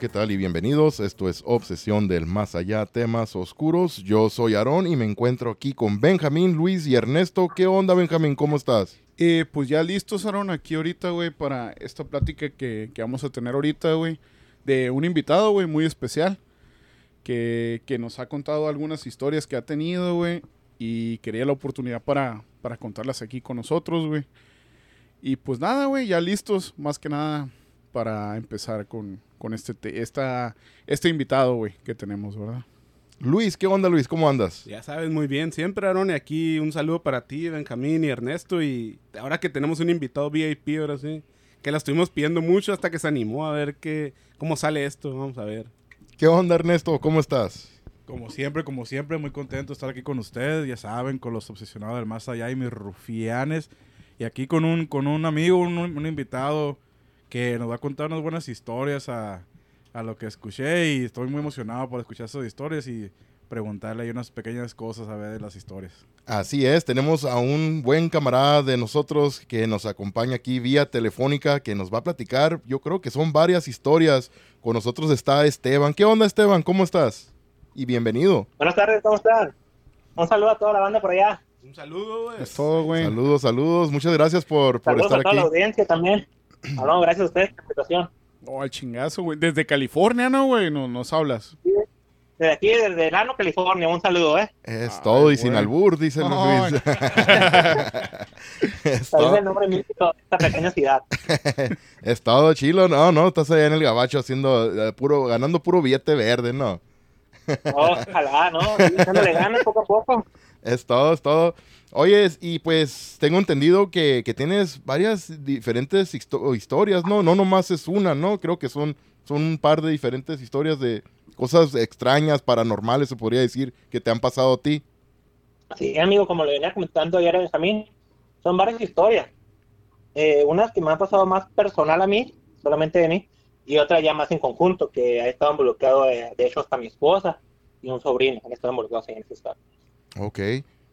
¿qué tal? Y bienvenidos. Esto es Obsesión del Más Allá, temas oscuros. Yo soy Aarón y me encuentro aquí con Benjamín, Luis y Ernesto. ¿Qué onda, Benjamín? ¿Cómo estás? Eh, pues ya listos, Aarón, aquí ahorita, güey, para esta plática que, que vamos a tener ahorita, güey, de un invitado, güey, muy especial, que, que nos ha contado algunas historias que ha tenido, güey, y quería la oportunidad para, para contarlas aquí con nosotros, güey. Y pues nada, güey, ya listos, más que nada, para empezar con, con este, te- esta, este invitado, güey, que tenemos, ¿verdad? Luis, ¿qué onda, Luis? ¿Cómo andas? Ya sabes muy bien, siempre Aaron, y aquí un saludo para ti, Benjamín y Ernesto, y ahora que tenemos un invitado VIP, ahora sí, que la estuvimos pidiendo mucho hasta que se animó a ver qué, cómo sale esto, vamos a ver. ¿Qué onda, Ernesto? ¿Cómo estás? Como siempre, como siempre, muy contento de estar aquí con ustedes, ya saben, con los obsesionados del más allá y mis rufianes. Y aquí con un, con un amigo, un, un invitado que nos va a contar unas buenas historias a, a lo que escuché y estoy muy emocionado por escuchar esas historias y preguntarle ahí unas pequeñas cosas a ver de las historias. Así es, tenemos a un buen camarada de nosotros que nos acompaña aquí vía telefónica, que nos va a platicar, yo creo que son varias historias. Con nosotros está Esteban. ¿Qué onda, Esteban? ¿Cómo estás? Y bienvenido. Buenas tardes, ¿cómo están? Un saludo a toda la banda por allá. Un saludo, güey. Es todo, güey. Saludos, saludos. Muchas gracias por, por Saludos a estar toda aquí. la audiencia también. Hablamos, gracias a ustedes por la invitación. Oh, al chingazo, güey. Desde California, ¿no, güey? No, nos hablas. Desde aquí, desde Lano, California, un saludo, ¿eh? Es Ay, todo y sin albur, dice Ay. Luis. es, todo, el nombre mítico de esta pequeña ciudad. es todo chilo. No, no, estás allá en el gabacho haciendo eh, puro, ganando puro billete verde, ¿no? Ojalá, ¿no? Echándole ganas poco a poco. Es todo, es todo. Oye, y pues tengo entendido que, que tienes varias diferentes histo- historias, ¿no? No nomás es una, ¿no? Creo que son, son un par de diferentes historias de cosas extrañas, paranormales, se podría decir, que te han pasado a ti. Sí, amigo, como le venía comentando ayer a Benjamín, son varias historias. Eh, unas que me han pasado más personal a mí, solamente de mí, y otras ya más en conjunto, que ha estado involucrado, eh, de hecho, hasta mi esposa y un sobrino han estado involucrados en esta historia. Ok,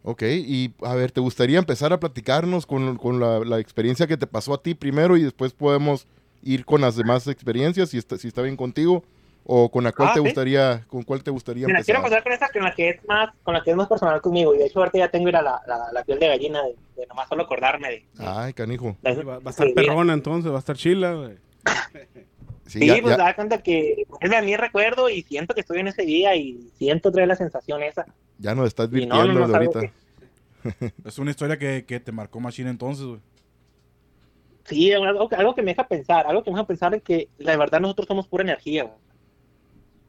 ok. Y a ver, ¿te gustaría empezar a platicarnos con, con la, la experiencia que te pasó a ti primero y después podemos ir con las demás experiencias, si está, si está bien contigo? ¿O con la cual Ah, te sí. gustaría, con cuál te gustaría Mira, quiero empezar? empezar con esta, con la que es más, con la que es más personal conmigo, y de hecho ahorita ya tengo la, la, la piel de gallina de, de nomás solo acordarme de, Ay, canijo. de- Va, va a estar Sí, perrona entonces, va a estar chila, güey. Sí, Sí, ya- pues ya- da cuenta que vuelve a mí recuerdo y siento que estoy en ese día y siento traer la sensación esa. ya nos estás Y no, no, no, de es ahorita. Es una historia que, que te marcó Machine entonces, güey. Sí, algo, que- algo que me deja pensar, algo que me deja pensar en que la verdad nosotros somos pura energía. güey.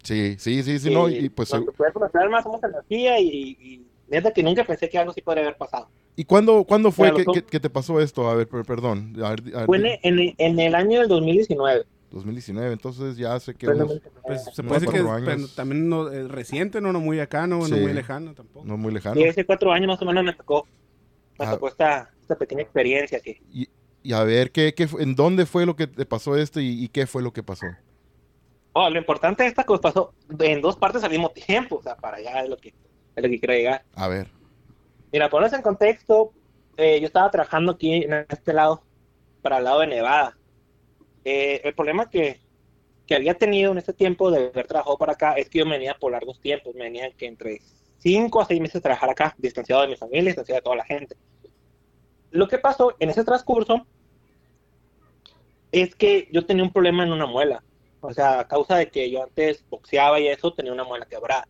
Sí, sí, sí, sí, Que no, y pues... nuestro cuerpo, nuestra alma somos energía y, y neta que nunca pensé que algo así podría haber pasado. ¿Y cuándo, cuándo fue que, que- que te pasó esto? A ver, per- perdón. A ver, a ver, Fue en, en, en el año del 2019. 2019, entonces ya hace que Fue en el unos, 2019. Pues se puede decir que es, años. pero también no, es reciente, no, no muy acá, no, no muy lejano tampoco. no muy lejano. Sí, hace cuatro años más o menos me tocó, me Ah. tocó esta, esta pequeña experiencia que Y, y a ver, ¿qué, qué, fue- ¿en dónde fue lo que te pasó esto y, y qué fue lo que pasó? Oh, lo importante de esta cosa pasó en dos partes al mismo tiempo, o sea, para allá es lo que, es lo que quiero llegar. A ver. Mira, ponerse en contexto, eh, yo estaba trabajando aquí en este lado, para el lado de Nevada. Eh, el problema que, que había tenido en este tiempo de haber trabajado para acá es que yo me venía por largos tiempos, me venía que entre 5 a 6 meses de trabajar acá, distanciado de mi familia, distanciado de toda la gente. Lo que pasó en ese transcurso es que yo tenía un problema en una muela. O sea, a causa de que yo antes boxeaba y eso, tenía una muela quebrada.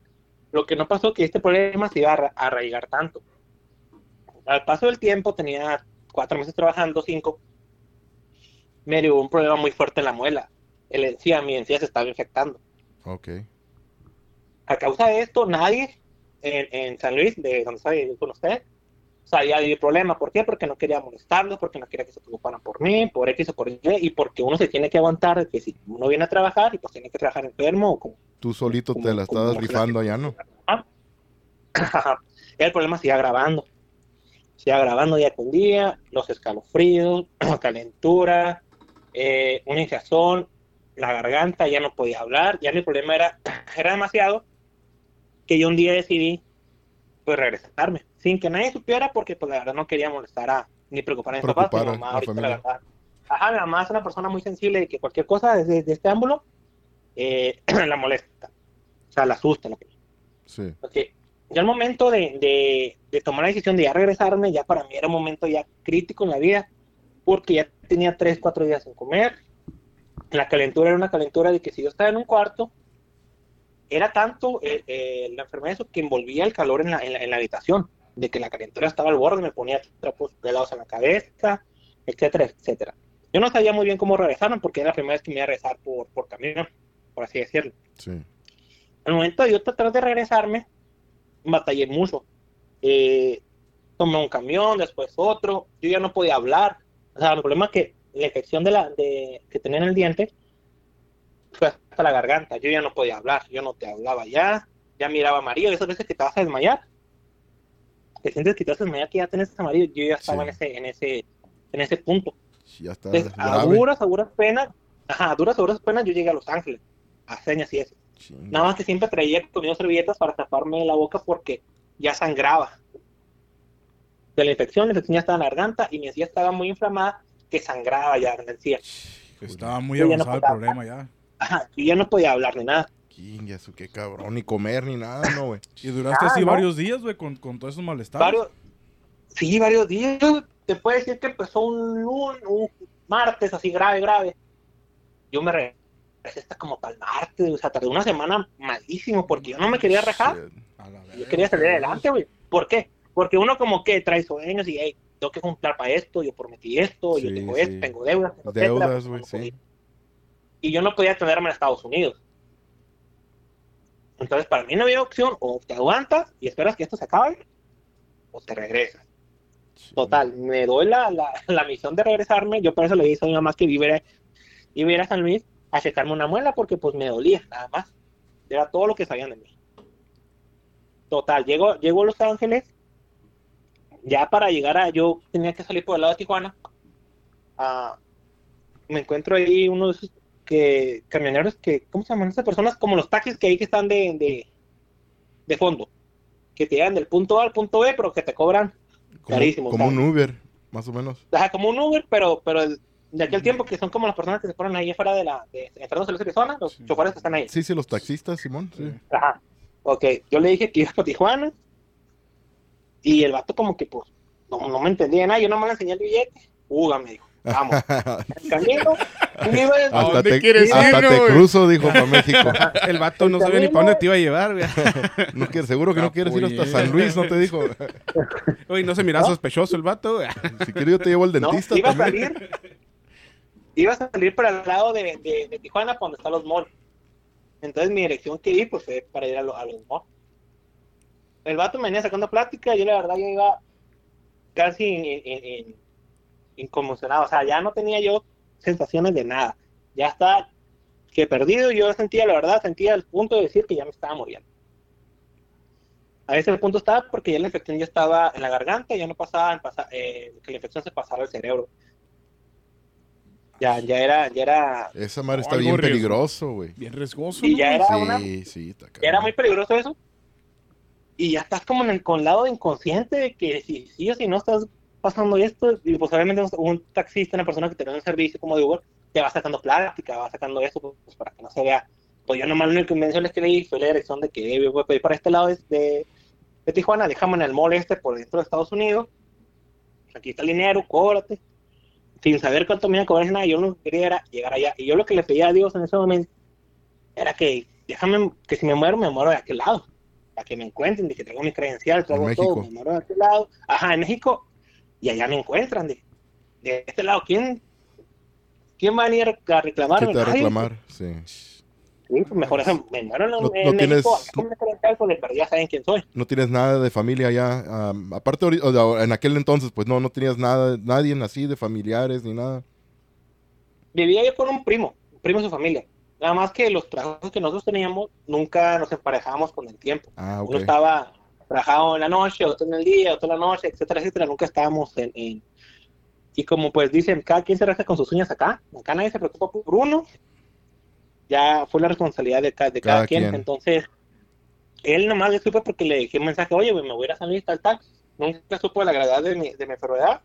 Lo que no pasó que este problema se iba a a arraigar tanto. Al paso del tiempo, tenía cuatro meses trabajando, cinco, me dio un problema muy fuerte en la muela. El encía, mi encía se estaba infectando. Ok. A causa de esto, nadie en, en San Luis, de donde estoy con usted, sabía del problema. ¿Por qué? Porque no quería molestarlos, porque no quería que se preocuparan por mí, por X o por Y, y porque uno se tiene que aguantar de que si uno viene a trabajar y pues tiene que trabajar enfermo o como Tú solito Como- te la estabas rifando allá, ¿no? el problema sigue agravando. Sigue agravando día con día, los escalofríos, calentura, eh, una hinchazón, la garganta, ya no podía hablar, ya mi problema era, era demasiado que yo un día decidí pues regresarme, sin que nadie supiera porque pues la verdad no quería molestar a, ni preocupar a mis papás, mi mamá la ahorita la familia. verdad. Ajá, mi mamá es una persona muy sensible y que cualquier cosa desde, desde este ángulo eh, la molesta. O sea, la asusta. Porque ya el momento de, de, de tomar la decisión de ya regresarme, ya para mí era un momento ya crítico en la vida, porque ya tenía tres, cuatro días sin comer. La calentura era una calentura de que si yo estaba en un cuarto, era tanto eh, eh, la enfermedad eso que envolvía el calor en la, en, la, en la habitación, de que la calentura estaba al borde, me ponía trapos pelados en la cabeza, etcétera, etcétera. Yo no sabía muy bien cómo regresarme porque era la primera vez que me iba a regresar por, por camión, por así decirlo. Sí. Al momento de yo tratar de regresarme, batallé mucho. Eh, tomé un camión, después otro, yo ya no podía hablar. O sea, el problema es que la infección de la, de, que tenía en el diente fue hasta la garganta. Yo ya no podía hablar, yo no te hablaba ya, ya miraba amarillo. Esas veces que te vas a desmayar, te sientes que te vas a desmayar, que ya tenés amarillo. Yo ya estaba Sí. en, ese, en, ese, en ese punto. Ya está Entonces, a duras, a duras penas, ajá, a duras, a duras penas, yo llegué a Los Ángeles, a señas y eso. Chinga. Nada más que siempre traía conmigo servilletas para taparme la boca porque ya sangraba. De la infección, la infección ya estaba en la garganta y mi encía estaba muy inflamada que sangraba ya en la encía. Estaba muy Yo ya no avanzado el problema ya. Ajá, y ya no podía hablar ni nada. Eso qué cabrón. Ni comer ni nada, no, güey. Y duraste Ah, así ¿no? varios días, güey, con, con todos esos malestares. Varios, sí, varios días. Te puedo decir que empezó un, lun- un martes así grave, grave. Yo me regresé hasta como para el martes, o sea, tardé una semana malísimo porque yo no me quería rajar. Yo quería salir adelante, güey. ¿Por qué? Porque uno como que trae sueños y, hey, tengo que juntar para esto, yo prometí esto, yo Sí, tengo sí. esto, tengo deudas. etcétera, Deudas, pues, güey, sí. Y yo no podía tenerme en Estados Unidos. Entonces, para mí no había opción, o te aguantas y esperas que esto se acabe, o te regresas. Total, me doy la, la, la misión de regresarme. Yo por eso le dije a mi mamá que viviera, iba a San Luis a checarme una muela porque pues me dolía, nada más. Era todo lo que sabían de mí. Total, llego, llego a Los Ángeles. Ya para llegar a, yo tenía que salir por el lado de Tijuana. Ah, me encuentro ahí unos que camioneros que, ¿cómo se llaman esas personas? Como los taxis que hay que están de, de, de fondo. Que te llevan del punto A al punto B, pero que te cobran Como, Carísimo, como un. Uber, más o menos. Ajá, como un Uber, pero, pero de aquel tiempo que son como las personas que se ponen ahí afuera de la, de, entrando a Arizona, los Sí. choferes que están ahí. Sí, sí, los taxistas, Simón. Sí. Ajá. Ok, yo le dije que iba para Tijuana. Y el vato como que pues no, no me entendía nada, yo no me le enseñé el billete. Uga, me dijo, vamos. El camino, y iba- hasta dónde te, quieres hasta te cruzo, dijo para México. El vato no sabía ni para dónde te iba a llevar, güey. No quiere- seguro que no quieres ir hasta. San Luis, no te dijo. Uy, no se mira ¿No? sospechoso el vato, güey. Si quieres yo te llevo al no, dentista iba a salir. Iba a salir para el lado de, de, de Tijuana, para donde están los malls. Entonces mi dirección que vi, pues fue para ir a, lo- a los malls. El vato me venía sacando plática, yo la verdad yo iba casi in- in- in- inconmocionado. O sea, ya no tenía yo sensaciones de nada. Ya estaba que perdido, yo sentía, la verdad, sentía el punto de decir que ya me estaba muriendo. A ese punto estaba porque ya la infección ya estaba en la garganta, ya no pasaba, en pasa- eh, que la infección se pasara al cerebro. Ya, ya era, ya era, Esa madre está bien riesgo. peligroso, güey. Bien riesgoso. y ¿no? ya era una, Sí, sí, está ya era muy peligroso eso. Y ya estás como en el con lado inconsciente de que si sí o si no estás pasando esto, y pues obviamente un taxista, una persona que te da un servicio como de Uber, te va sacando plática, va sacando eso pues, para que no se vea. Pues yo nomás lo único que mencioné que leí fue la dirección de que voy a pedir para este lado de, de, Tijuana, déjame en el mall este por dentro de Estados Unidos, aquí está el dinero, cóbrate. Sin saber cuánto me iban a cobrar nada, yo lo que quería llegar allá. Y yo lo que le pedía a Dios en ese momento era que déjame, que si me muero, me muero de aquel lado. Para que me encuentren, de que tengo mi credencial, traigo En todo, México. me muero de aquel lado. Ajá, en México. Y allá me encuentran. De, de este lado, ¿quién, ¿quién va a venir a ¿Qué reclamarme? te va a reclamar? Sí. Sí, pues mejor eso, me muero en, No- en no México, tienes- con credencial, pues de perdida saben quién soy. No tienes nada de familia allá. am, aparte, en aquel entonces, pues no, no tenías nada, nadie así de familiares ni nada. Vivía yo con un primo, un primo de su familia. Nada más que los trabajos que nosotros teníamos nunca nos emparejábamos con el tiempo. Ah, Uno estaba trabajado en la noche, otro en el día, otro en la noche, etcétera, etcétera. Nunca estábamos en, en- Y como pues dicen, cada quien se rasca con sus uñas acá. Acá nadie se preocupa por uno. Ya fue la responsabilidad de, ca- de cada, Cada quien. quien. Entonces, él nomás le supo porque le dejé un mensaje, oye, me voy a ir a San Luis, tal, tal. Nunca supo la gravedad de mi, de mi enfermedad.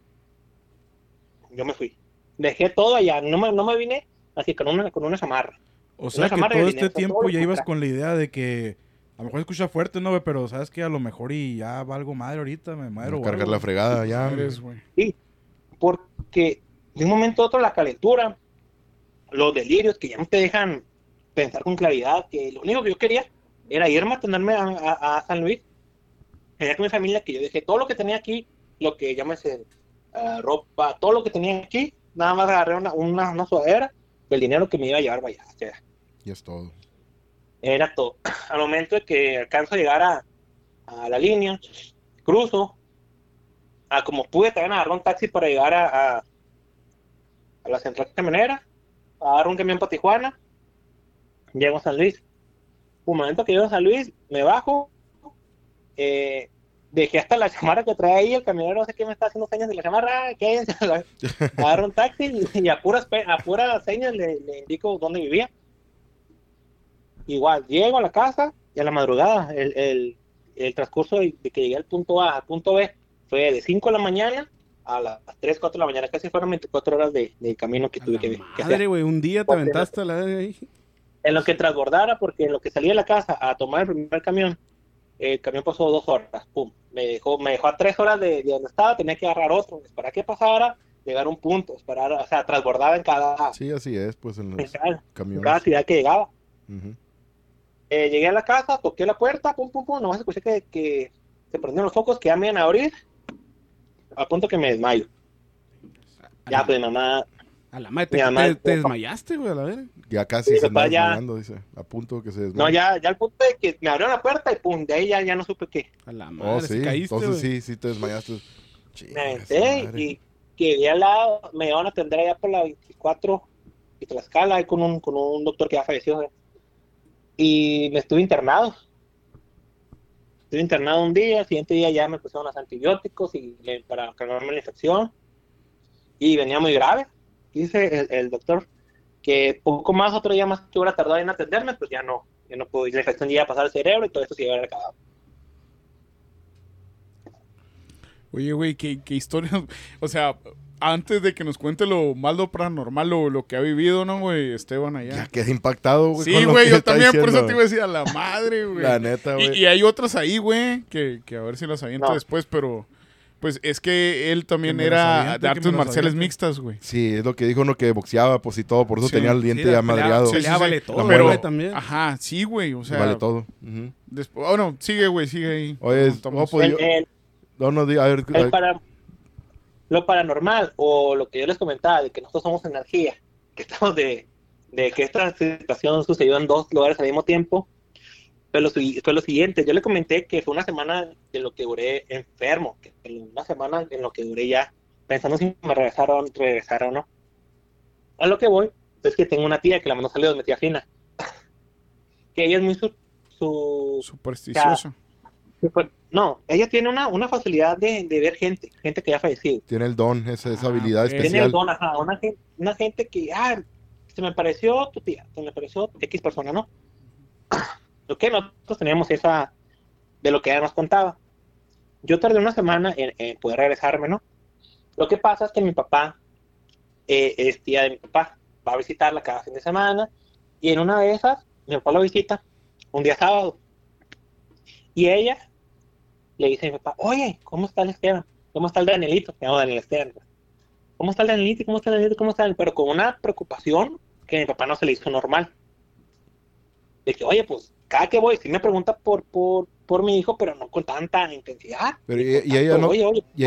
Yo me fui. Dejé todo allá. No me, no me vine así con una, con una chamarra. O sea que todo este tiempo ya ibas con la idea de que a lo mejor escucha fuerte, ¿no? güey? Pero sabes que a lo mejor y ya valgo madre ahorita, me muero. o cargar algo. la fregada ya. Eres, güey. porque de un momento a otro la calentura, los delirios que ya no te dejan pensar con claridad, que lo único que yo quería era irme a tenerme a, a- a San Luis, allá con mi familia, que yo dejé todo lo que tenía aquí, lo que llámese ah, ropa, todo lo que tenía aquí, nada más agarré una, una, una sudadera, el dinero que me iba a llevar allá. o sea, Y es todo. era todo. Al momento de que alcanzo a llegar a, a la línea, cruzo, a como pude también agarrar un taxi para llegar a, a, a la central camionera, agarro un camión para Tijuana, llego a San Luis. Un momento que llego a San Luis, me bajo, eh, dejé hasta la chamarra que trae ahí, el camionero no sé qué me está haciendo señas de la chamarra, que agarro un taxi y a puras, a puras señas le, le indico dónde vivía. Igual, llego a la casa y a la madrugada, el, el, el transcurso de, de que llegué al punto A al punto B fue de 5 de la mañana a las 3, 4 de la mañana, casi fueron 24 horas de, de camino que A tuve que, que. Madre, güey, un día te Porque- aventaste la de ahí. En lo que transbordara, porque en lo que salí de la casa a tomar el primer camión, el camión pasó dos horas, pum, me dejó, me dejó a tres horas de, de donde estaba, tenía que agarrar otro, esperar que pasara, llegar a un punto, esperar, o sea, transbordaba en cada, Sí, así es, pues en en los cada, en camiones. cada ciudad que llegaba. Ujú. Eh, llegué a la casa, toqué la puerta, pum, pum, pum, nomás escuché que, que se prendieron los focos, que ya me iban a abrir, a punto que me desmayo. A Ya, la- pues mi mamá, A la madre, te, mamá- te- te desmayaste, güey, a la verga. Ya casi se papá ya- desmayando, dice. A punto que se desmaya. no, ya, ya al punto de que me abrieron la puerta y pum, de ahí ya, ya no supe qué. A la madre, Oh, sí caíste, Entonces güey. sí, sí te desmayaste. me aventé y que de al lado me iban a atender allá por la 24 y Tlaxcala ahí con un, con un doctor que ya falleció ¿eh? Y me estuve internado. Estuve internado un día, el siguiente día ya me pusieron los antibióticos y le- para calmarme la infección. Y venía muy grave. Dice el, doctor que poco más otro día más que hubiera tardado en atenderme pues ya no, ya no puedo, y la infección ya iba a pasar al cerebro y todo esto se iba a haber acabado. Oye, güey, qué, qué historia. O sea, antes de que nos cuente lo malo paranormal, lo, lo que ha vivido, ¿no, güey? Esteban allá. Ya quedé impactado, güey. Sí, güey, yo también, por eso te iba a decir a la madre, güey. La neta, güey. Y, y hay otras ahí, güey, que, que a ver si las avienta No. después, pero pues es que él también Que era de artes marciales mixtas, güey. Sí, es lo que dijo uno que boxeaba, pues y todo. Por eso Sí. tenía el diente Sí, ya madreado. sí, sí, pelea sí. vale todo, muela. güey, también. Ajá, sí, güey, o sea, vale todo. Después, bueno, sigue, güey, sigue ahí. Oye, no, pues, El- yo- el- no, no, di- a ver. a el ver, para, lo paranormal o lo que yo les comentaba de que nosotros somos energía, que estamos de, de que esta situación sucedió en dos lugares al mismo tiempo, fue lo, fue lo siguiente. Yo le comenté que fue una semana en lo que duré enfermo, que una semana en lo que duré ya pensando si me regresaron, regresar o no. A lo que voy es que tengo una tía que la mandó saludos, mi tía Fina, que ella es muy su, su Supersticioso. Pues, No, ella tiene una, una facilidad de, de ver gente, gente que ya ha fallecido. Tiene el don, esa, esa Ah, habilidad ok. Tiene el especial. don, ajá, una, una gente que, ah, se me pareció tu tía, se me pareció X persona, ¿no? Lo que nosotros teníamos esa, de lo que ella nos contaba. Yo tardé una semana en, en poder regresarme, ¿no? Lo que pasa es que mi papá eh, es tía de mi papá, va a visitarla cada fin de semana, y en una de esas, mi papá la visita un día sábado. Y ella le dice a mi papá, oye, ¿cómo está el Esteban? ¿Cómo está el Danielito? Me llamo Daniel Esteban. ¿Cómo está el Danielito? ¿Cómo está el Danielito? ¿Cómo está el... Pero con una preocupación que a mi papá no se le hizo normal. De que, oye, pues, cada que voy, sí me pregunta por, por, por mi hijo, pero no con tanta intensidad. Pero y, y ella no, Oye, oye, y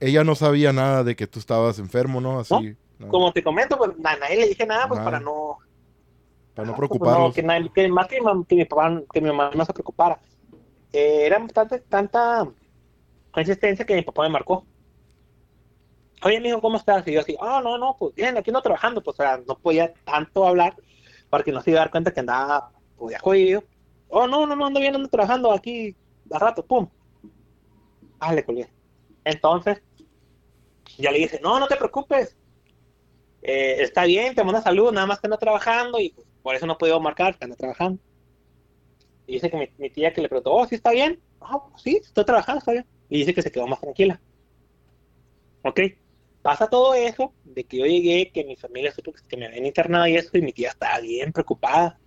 ella- no sabía nada de que tú estabas enfermo, ¿no? Así. no, Como te comento, pues, a nadie le dije nada, pues, para no... para no Ah, pues, preocuparlos. que, nadie- que más que, mi que mi papá, que mi mamá no se preocupara. Eh, era tanta, tanta consistencia que mi papá me marcó. Oye, mijo, ¿cómo estás? Y yo así, ah, no, no, pues bien, aquí no trabajando, pues, o sea, no podía tanto hablar porque no se iba a dar cuenta que andaba, pues, ya jodido. Oh, no, no, no, ando bien, ando trabajando aquí a rato, pum. Ah, le colgué. Entonces, ya le dije, no, no te preocupes. Eh, está bien, te manda saludos, nada más que ando trabajando y pues, por eso no puedo marcar, que ando trabajando. Y dice que mi, tía que le preguntó, oh, ¿sí está bien? Pues sí, estoy trabajando, está bien. Y dice que se quedó más tranquila. Ok. pasa todo eso, de que yo llegué, que mi familia supo que me habían internado y eso, y mi tía estaba bien preocupada,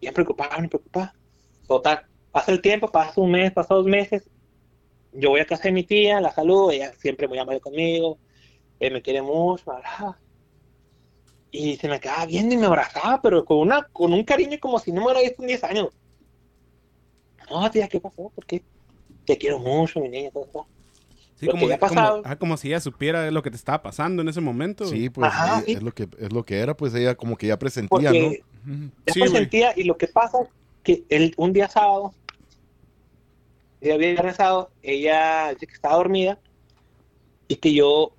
bien preocupada, bien preocupada. Total, pasa el tiempo, pasa un mes, pasa dos meses, yo voy a casa de mi tía, la saludo, ella siempre muy amable conmigo, eh, me quiere mucho, bla, y se me quedaba viendo y me abrazaba, pero con una con un cariño como si no me hubiera visto en 10 años. No, tía, ¿qué pasó? ¿Por qué? Te quiero mucho, mi niña, todo, todo. Sí, como, ya ah, como si ella supiera lo que te estaba pasando en ese momento. Sí, pues Ajá, eh, sí. es lo que es lo que era, pues ella como que ya presentía, Porque ¿no? ya Sí, güey. sentía, y lo que pasa que el, un día sábado, día viernes sábado, ella dice que estaba dormida y que yo,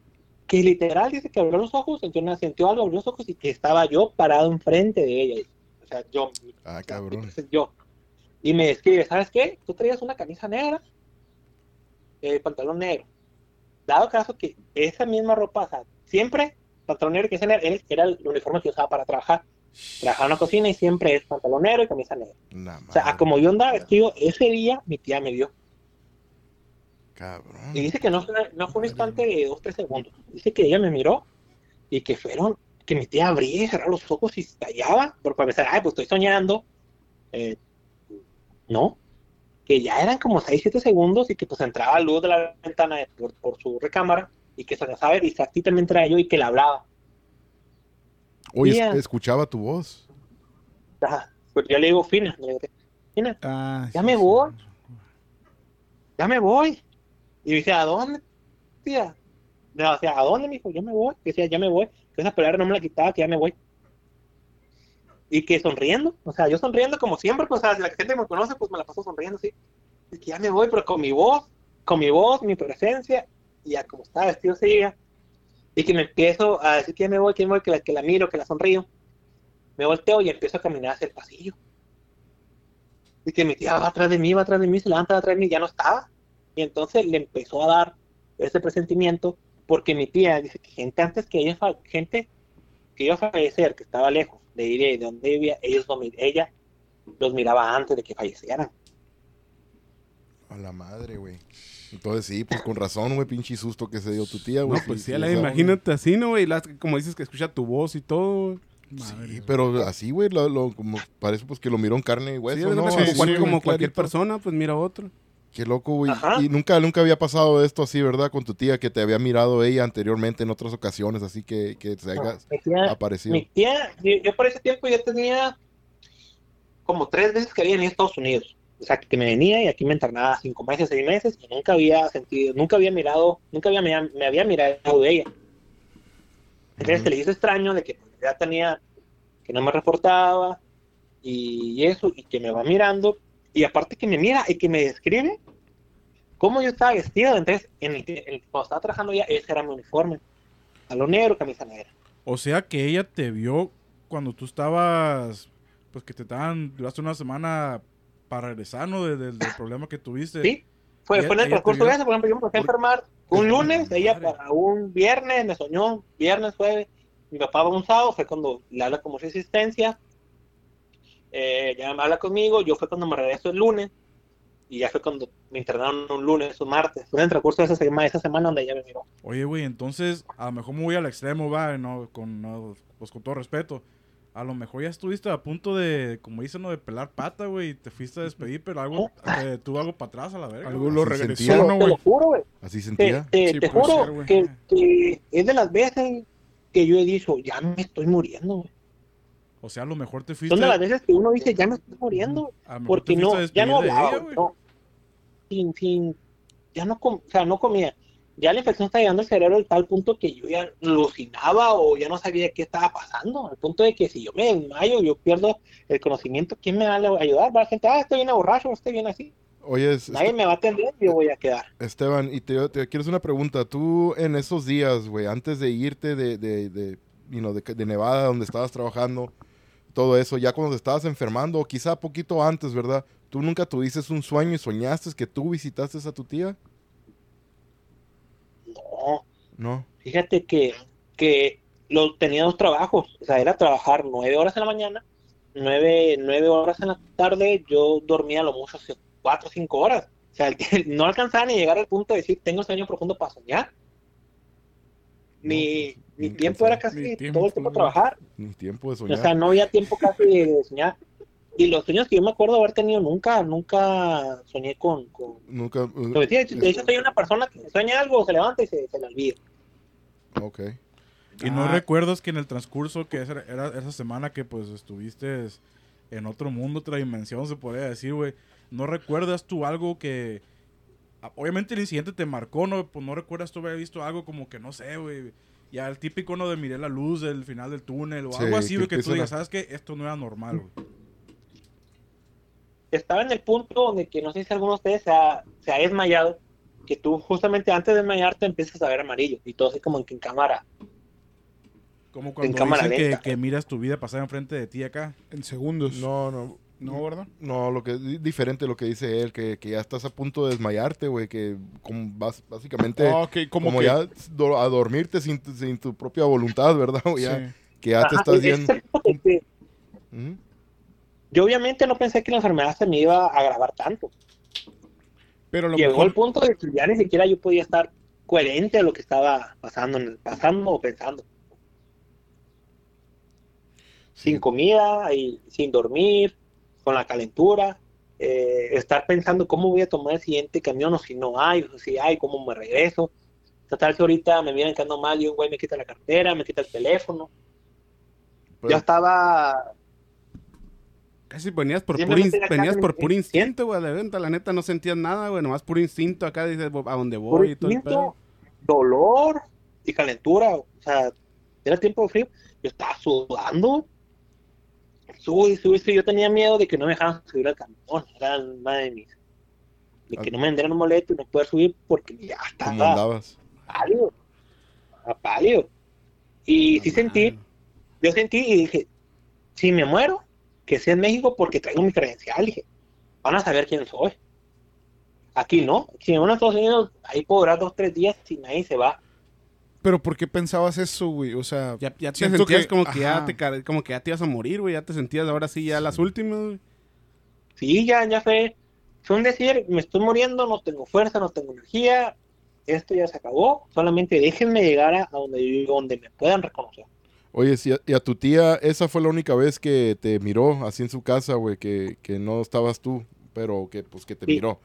que literal dice que abrió los ojos, una, sintió algo, abrió los ojos y que estaba yo parado enfrente de ella. O sea, yo, Ah, cabrón. entonces yo. Y me describe, ¿sabes qué? Tú traías una camisa negra, eh, pantalón negro. Dado caso que esa misma ropa, o sea, siempre pantalón negro que ese era, era el uniforme que usaba para trabajar. Trabajaba en la cocina y siempre es pantalón negro y camisa negra. O sea, como yo andaba vestido, ese día mi tía me vio. Cabrón. Y dice que no, fue- no fue un instante de dos, tres segundos. Dice que ella me miró y que fueron, que mi tía abría y cerraba los ojos y se callaba, porque para pensar, ay, pues estoy soñando. Eh, no, que ya eran como seis, siete segundos y que pues entraba luz de la ventana de- por, por su recámara y que se alcanzaba ver exactamente era yo y que le hablaba. Oye, es- escuchaba tu voz. Ajá. Pues yo le digo, Fina, le digo, Fina, Ah, Ya sí, me sí. voy. ya me voy. Y dice, ¿a dónde, tía? No, o sea, ¿a dónde, mijo? Ya me voy. Y decía, ya me voy. Que esa palabra no me la quitaba, que ya me voy. Y que sonriendo, o sea, yo sonriendo como siempre, pues, si la gente me conoce, pues me la paso sonriendo, sí. Y que ya me voy, pero con mi voz, con mi voz, mi presencia, y ya como estaba vestido ese día, y que me empiezo a decir que ya me voy, que me voy, que la, que la miro, que la sonrío. Me volteo y empiezo a caminar hacia el pasillo. Y que mi tía va atrás de mí, va atrás de mí, se levanta atrás de mí, ya no estaba. Y entonces le empezó a dar ese presentimiento porque mi tía dice que gente antes que ella, gente que iba a fallecer, que estaba lejos de ir de donde vivía, ellos lo ella los miraba antes de que fallecieran. A la madre, güey. Entonces sí, pues con razón, güey, pinche susto que se dio tu tía, No, güey. pues sí, la- imagínate así, ¿no, güey? Como dices que escucha tu voz y todo. Sí, pero así, güey, lo, lo- como parece pues que lo miró en carne y hueso, Sí, ¿no? como, sí, Así, cual- sí, como cualquier persona, pues mira otro. Qué loco, güey. Y nunca, nunca había pasado esto así, ¿verdad? Con tu tía, que te había mirado ella anteriormente en otras ocasiones, así que, que se haya tía, aparecido. mi tía, yo, por ese tiempo ya tenía como tres veces que había venido a Estados Unidos. O sea, que me venía y aquí me internaba cinco meses, seis meses, y nunca había sentido, nunca había mirado, nunca había, me, me había mirado de ella. Entonces Ujú. se le hizo extraño de que ya tenía, que no me reportaba, y eso, y que me va mirando, y aparte que me mira y que me describe cómo yo estaba vestido. Entonces, en el, en- cuando estaba trabajando ya, ese era mi uniforme. Salón negro, camisa negra. O sea que ella te vio cuando tú estabas, pues que te estaban, duraste una semana para regresar, ¿no? De- de- del problema que tuviste. Sí, fue, Ella- fue en el transcurso de eso, por ejemplo, yo me empecé a enfermar un lunes, ella para un viernes, me soñó, viernes, jueves, mi papá va un sábado, fue cuando le habla como resistencia, eh, ya me habla conmigo, yo fue cuando me regreso el lunes, y ya fue cuando me internaron un lunes, un martes, fue en el transcurso de esa semana, esa semana donde ella me miró. Oye, güey, entonces a lo mejor me voy al extremo, va, no, con, no, pues con todo respeto. A lo mejor ya estuviste a punto de, como dicen, ¿no? de pelar pata, güey, y te fuiste a despedir, pero algo, te tuvo algo para atrás a la verga. Algo güey. lo regresó, sentía. Te lo, ¿no, te lo güey? juro, güey. Así sentía. te- Sí, te puede juro ser, güey. que, que es de las veces que yo he dicho, ya me estoy muriendo, güey. O sea, a lo mejor te fuiste... Son de las veces que uno dice, ya me estoy muriendo, porque no, ya no hablaba, ella, no. Sin, sin, ya no, com- o sea, no comía. Ya la infección está llegando al cerebro al tal punto que yo ya alucinaba o ya no sabía qué estaba pasando, al punto de que si yo me desmayo, yo pierdo el conocimiento, ¿quién me va a ayudar? Va la gente, ah, estoy bien borracho, estoy bien así. Oye, es- Nadie me va a atender y yo voy a quedar. Esteban, y te, te quiero hacer una pregunta. Tú en esos días, güey, antes de irte de, de, de, you know, de, de Nevada, donde estabas trabajando, todo eso, ya cuando te estabas enfermando, o quizá poquito antes, ¿verdad? ¿Tú nunca tuviste un sueño y soñaste que tú visitaste a tu tía? No, No. Fíjate que, que lo, tenía dos trabajos, o sea, era trabajar nueve horas en la mañana, nueve, nueve horas en la tarde, yo dormía a lo mucho cuatro o cinco horas. O sea, no alcanzaba ni llegar al punto de decir, tengo sueño profundo para soñar. Mi, mi Ni tiempo era casi Ni tiempo, todo el tiempo no. trabajar. Ni tiempo de O soñar. sea, no había tiempo casi de soñar. Y los sueños que yo me acuerdo haber tenido nunca, nunca soñé con... con... Nunca. uh, de hecho, soy una persona que sueña algo, se levanta y se, se le olvida. ok. Y no Ah. recuerdas que en el transcurso que esa, era esa semana que pues estuviste en otro mundo, otra dimensión, se podría decir, güey. ¿No recuerdas tú algo que... a- Obviamente el incidente te marcó, ¿no? Pues no recuerdas tú haber visto algo como que, no sé, güey. Ya el típico, ¿no? De miré la luz del final del túnel o Sí, algo así, que güey, que tú digas, ¿sabes qué? Esto no era normal, güey. Estaba en el punto donde que no sé si alguno de ustedes se ha, se ha desmayado, que tú justamente antes de desmayarte empiezas a ver amarillo y todo así como en, que en cámara. Como cuando cámara dicen que, lenta. que miras tu vida pasar enfrente de ti acá. En segundos. No, no. No, ¿verdad? No, lo que es diferente lo que dice él, que, que ya estás a punto de desmayarte, güey, que como vas, básicamente Ah, como, como, que... ya do- a dormirte sin, tu- sin tu propia voluntad, ¿verdad? O ya, sí. que ya te estás Ujú. Yo obviamente no pensé que la enfermedad se me iba a agravar tanto. Pero lo Llegó mejor... el punto de que ya ni siquiera yo podía estar coherente a lo que estaba pasando, en el- pasando o pensando. Sin comida y sin dormir, con la calentura, eh, estar pensando cómo voy a tomar el siguiente camión o si no hay, o si hay, cómo me regreso. Total que ahorita me vienen quedando mal y un güey me quita la cartera, me quita el teléfono. Pero- ya estaba Casi venías por, puro, venías por puro instinto. güey, de venta. La neta no sentías nada, güey. Nomás puro instinto acá dices a dónde por voy y todo instinto, dolor y calentura. O sea, era tiempo frío. Yo estaba sudando. Subí, subí, subí. Yo tenía miedo de que no me dejaran subir al camión. Era una de mis. De que no me vendieran un boleto y no poder subir porque ya ¿Cómo estaba pálido. Estaba pálido. Y sí sentí, yo sentí y dije, si me muero, que sea en México porque traigo mi credencial. Dije, van a saber quién soy. Aquí no. Si me voy a Estados Unidos, ahí durar dos, tres días y nadie se va. Pero ¿por qué pensabas eso, güey? O sea, Ya, ya te sentías que- como que ya te como que ya te ibas a morir, güey. Ya te sentías ahora sí ya las últimas, güey. Sí, ya, ya fue. Fue un decir, me estoy muriendo, no tengo fuerza, no tengo energía. Esto ya se acabó. Solamente déjenme llegar a, donde, yo- donde me puedan reconocer. Oye, si a- y a tu tía, esa fue la única vez que te miró así en su casa, güey, que, que no estabas tú, pero que pues que te Sí. miró,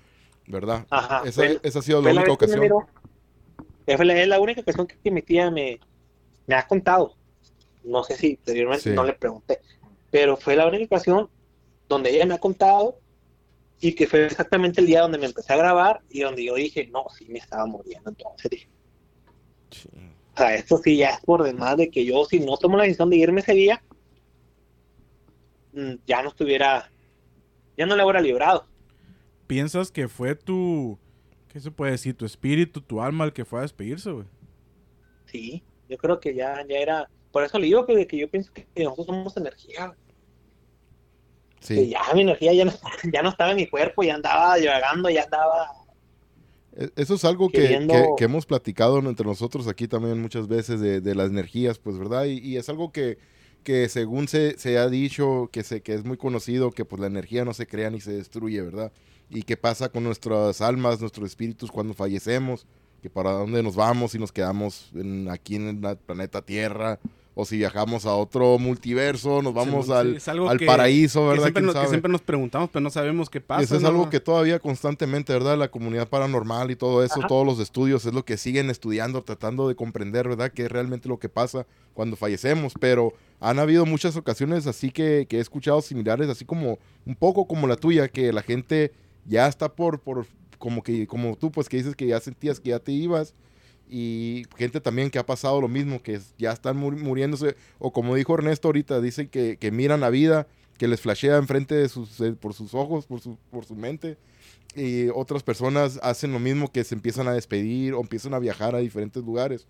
¿verdad? Ajá. Esa, fue- esa ha sido la única vez que me ocasión. Fue la, es la única ocasión que mi tía me, me ha contado. No sé si anteriormente Sí. no le pregunté, pero fue la única ocasión donde ella me ha contado y que fue exactamente el día donde me empecé a grabar y donde yo dije, no, sí me estaba muriendo. Entonces dije, o sea, esto sí ya es por demás de que yo, si no tomo la decisión de irme ese día, mm, ya no estuviera, ya no le hubiera librado. ¿Piensas que fue tu... ¿Qué se puede decir? Tu espíritu, tu alma el que fue a despedirse, güey. Sí, yo creo que ya, ya era. Por eso le digo que, que yo pienso que nosotros somos energía. Que Sí, ya mi energía ya no, ya no estaba en mi cuerpo, ya andaba divagando, ya andaba. E- eso es algo que, que- que hemos platicado entre nosotros aquí también muchas veces de, de las energías, pues, ¿verdad? Y, y es algo que, que según se, se ha dicho, que, se, que es muy conocido, que pues la energía no se crea ni se destruye, ¿verdad? Y qué pasa con nuestras almas, nuestros espíritus cuando fallecemos, que para dónde nos vamos, si nos quedamos en- aquí en el planeta Tierra, o si viajamos a otro multiverso, nos vamos Sí, al, es algo al que- paraíso, Que ¿verdad? siempre, ¿Quién nos, que siempre nos preguntamos, pero no sabemos qué pasa. Eso es ¿no? algo que todavía constantemente, ¿verdad? La comunidad paranormal y todo eso, Ajá. todos los estudios, es lo que siguen estudiando, tratando de comprender, ¿verdad? Qué es realmente lo que pasa cuando fallecemos. Pero han habido muchas ocasiones así que, que he escuchado similares, así como un poco como la tuya, que la gente ya está por, por como que, como tú, pues que dices que ya sentías que ya te ibas. Y gente también que ha pasado lo mismo, que ya están muri- muriéndose. O como dijo Ernesto ahorita, dicen que, que miran la vida, que les flashea enfrente de sus, eh, por sus ojos, por su, por su mente. Y otras personas hacen lo mismo, que se empiezan a despedir o empiezan a viajar a diferentes lugares.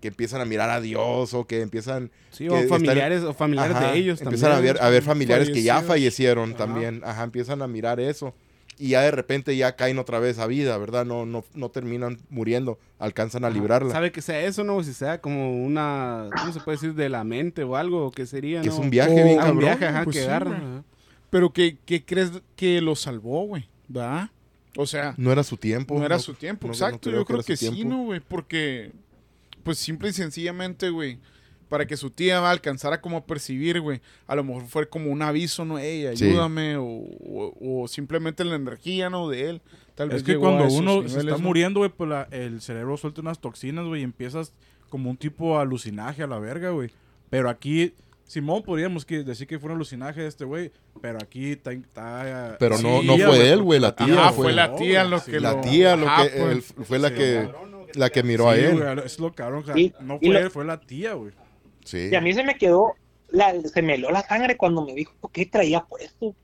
que empiezan a mirar a Dios o que empiezan Sí, que o familiares, o familiares Ajá, de ellos empiezan a también. ver, a ver familiares que ya fallecieron Ajá. también. Ajá, empiezan a mirar eso. Y ya de repente ya caen otra vez a vida, ¿verdad? No, no, no terminan muriendo, alcanzan a librarla. Sabe que sea eso, ¿no? Si sea como una, ¿cómo se puede decir? De la mente o algo, ¿qué sería? Que no? es un viaje Oh, bien un viaje, ajá, Pues que sí, ajá. Pero ¿qué, qué crees que lo salvó, güey? ¿Va? O sea, No era su tiempo. no era su tiempo. no- no Exacto, creo yo creo que sí, tiempo. ¿no, güey? Porque pues simple y sencillamente, güey, para que su tía alcanzara como a percibir, güey. A lo mejor fue como un aviso, ¿no? Ey, Sí. ayúdame, o, o- o simplemente la energía, ¿no? De él. Tal vez Es que cuando uno se está ¿no? muriendo, güey, pues la- el cerebro suelta unas toxinas, güey, y empiezas como un tipo alucinaje a la verga, güey. Pero aquí, Simón, podríamos que decir que fue un alucinaje de este güey, pero aquí está... está- Pero no- no fue él, güey, la tía Ah, fue- fue la tía lo que La lo- tía lo que, pues. él- fue la que, la que miró a él. es lo cabrón, o sea, Y- no fue él, fue la tía, güey. Sí. Y a mí se me quedó, la, se me heló la sangre cuando me dijo qué traía puesto.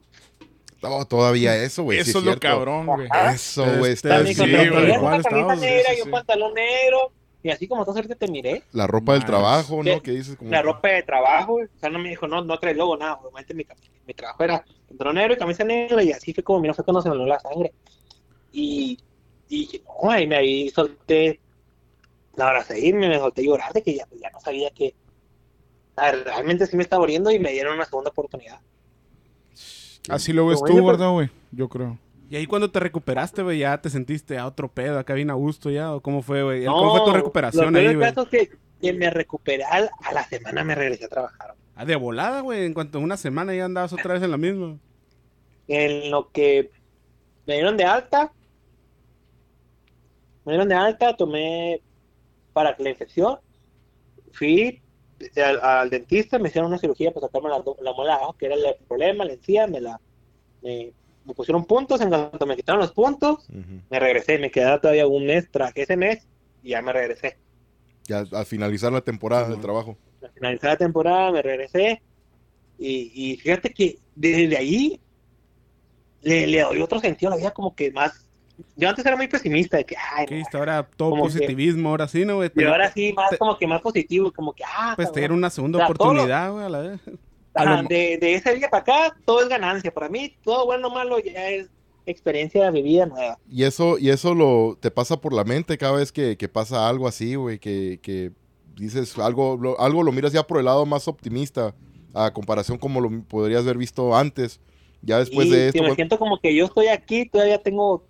Oh, todavía eso, güey. sí Eso es lo cierto. cabrón, güey. Eso, güey, Este, está sí, bien. "Te güey, una camisa negra sí, y sí, un pantalón negro. Y así como tú ahorita te miré, La ropa del Nice. trabajo, ¿no? Que dices como... la ropa de trabajo, güey. o sea, no me dijo, no, no trae logo, nada, obviamente mi, trabajo era pantalón negro y camisa negra y así fue como, mira, fue cuando se me heló la sangre. Y, y dije, no, ahí me ahí solté, la y me, me solté llorar de que ya, ya no sabía que, realmente sí me estaba muriendo y me dieron una segunda oportunidad. Así lo ves tú, ella, pues- ¿verdad, güey? Yo creo. Y ahí cuando te recuperaste, güey, ya te sentiste a otro pedo, acá bien a gusto ya, o cómo fue, güey. No, ¿Cómo fue tu recuperación ahí, güey? caso es que, que me recuperé al- a la semana me regresé a trabajar. Ah, de volada, güey, en cuanto a una semana ya andabas otra vez en la misma. en lo que me dieron de alta, me dieron de alta, tomé para la infección, fui al, al dentista, me hicieron una cirugía para sacarme la, la muela que era el problema, la encía, me la me, me pusieron puntos, en cuanto me quitaron los puntos, me regresé, me quedaba todavía un mes, traje ese mes y ya me regresé. Ya al finalizar la temporada del trabajo. Al finalizar la temporada me regresé y, y fíjate que desde ahí le, le doy otro sentido a la vida como que más... Yo antes era muy pesimista de que, ay. Ahora todo Como que- positivismo, ahora sí, ¿no, güey? y ahora sí más te- como que más positivo, como que, ah, Pues te dieron una segunda O sea, oportunidad, güey, a la vez. Ajá, lo- de, de ese día para acá todo es ganancia, para mí todo bueno o malo ya es experiencia vivida nueva. Y eso, y eso lo te pasa por la mente cada vez que, que pasa algo así, güey, que, que dices algo, lo, algo lo miras ya por el lado más optimista a comparación como lo podrías haber visto antes. Ya después y de si esto, me cuando- siento como que yo estoy aquí, todavía tengo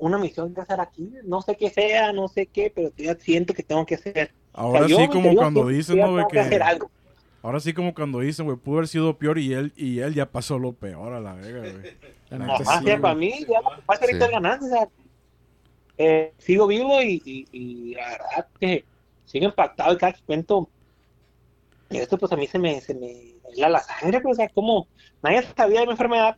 una misión que hacer aquí, no sé qué sea, no sé qué, pero todavía siento que tengo que hacer. Ahora yo sí me como cuando dicen, ya ¿no, tengo que hacer Que... algo. Ahora sí como cuando dicen, güey, pudo haber sido peor y él, y él ya pasó lo peor a la verga, güey. La neta, Ajá, sí, sí, para mí, ya lo que pasa ahorita Sí. ganancia. o sea, eh, sigo vivo y, y, y la verdad que sigo impactado y cada que cuento esto, pues a mí se me, se me hela la sangre, pues, o sea, como nadie sabía de mi enfermedad,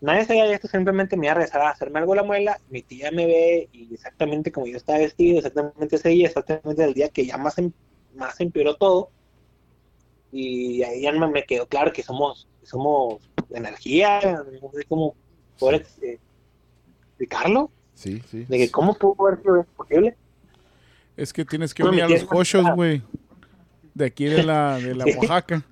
nadie sabía de esto, simplemente me iba a regresar a hacerme algo la muela, mi tía me ve y exactamente como yo estaba vestido, exactamente ese día, exactamente el día que ya más, em- más empeoró todo, y ahí ya me, me quedó claro que somos, somos energía, no sé cómo poder eh, explicarlo, sí, sí. de que cómo pudo haber sido posible. Es que tienes que No, venir a los cochos, güey. De aquí de la, de la Sí. Oaxaca.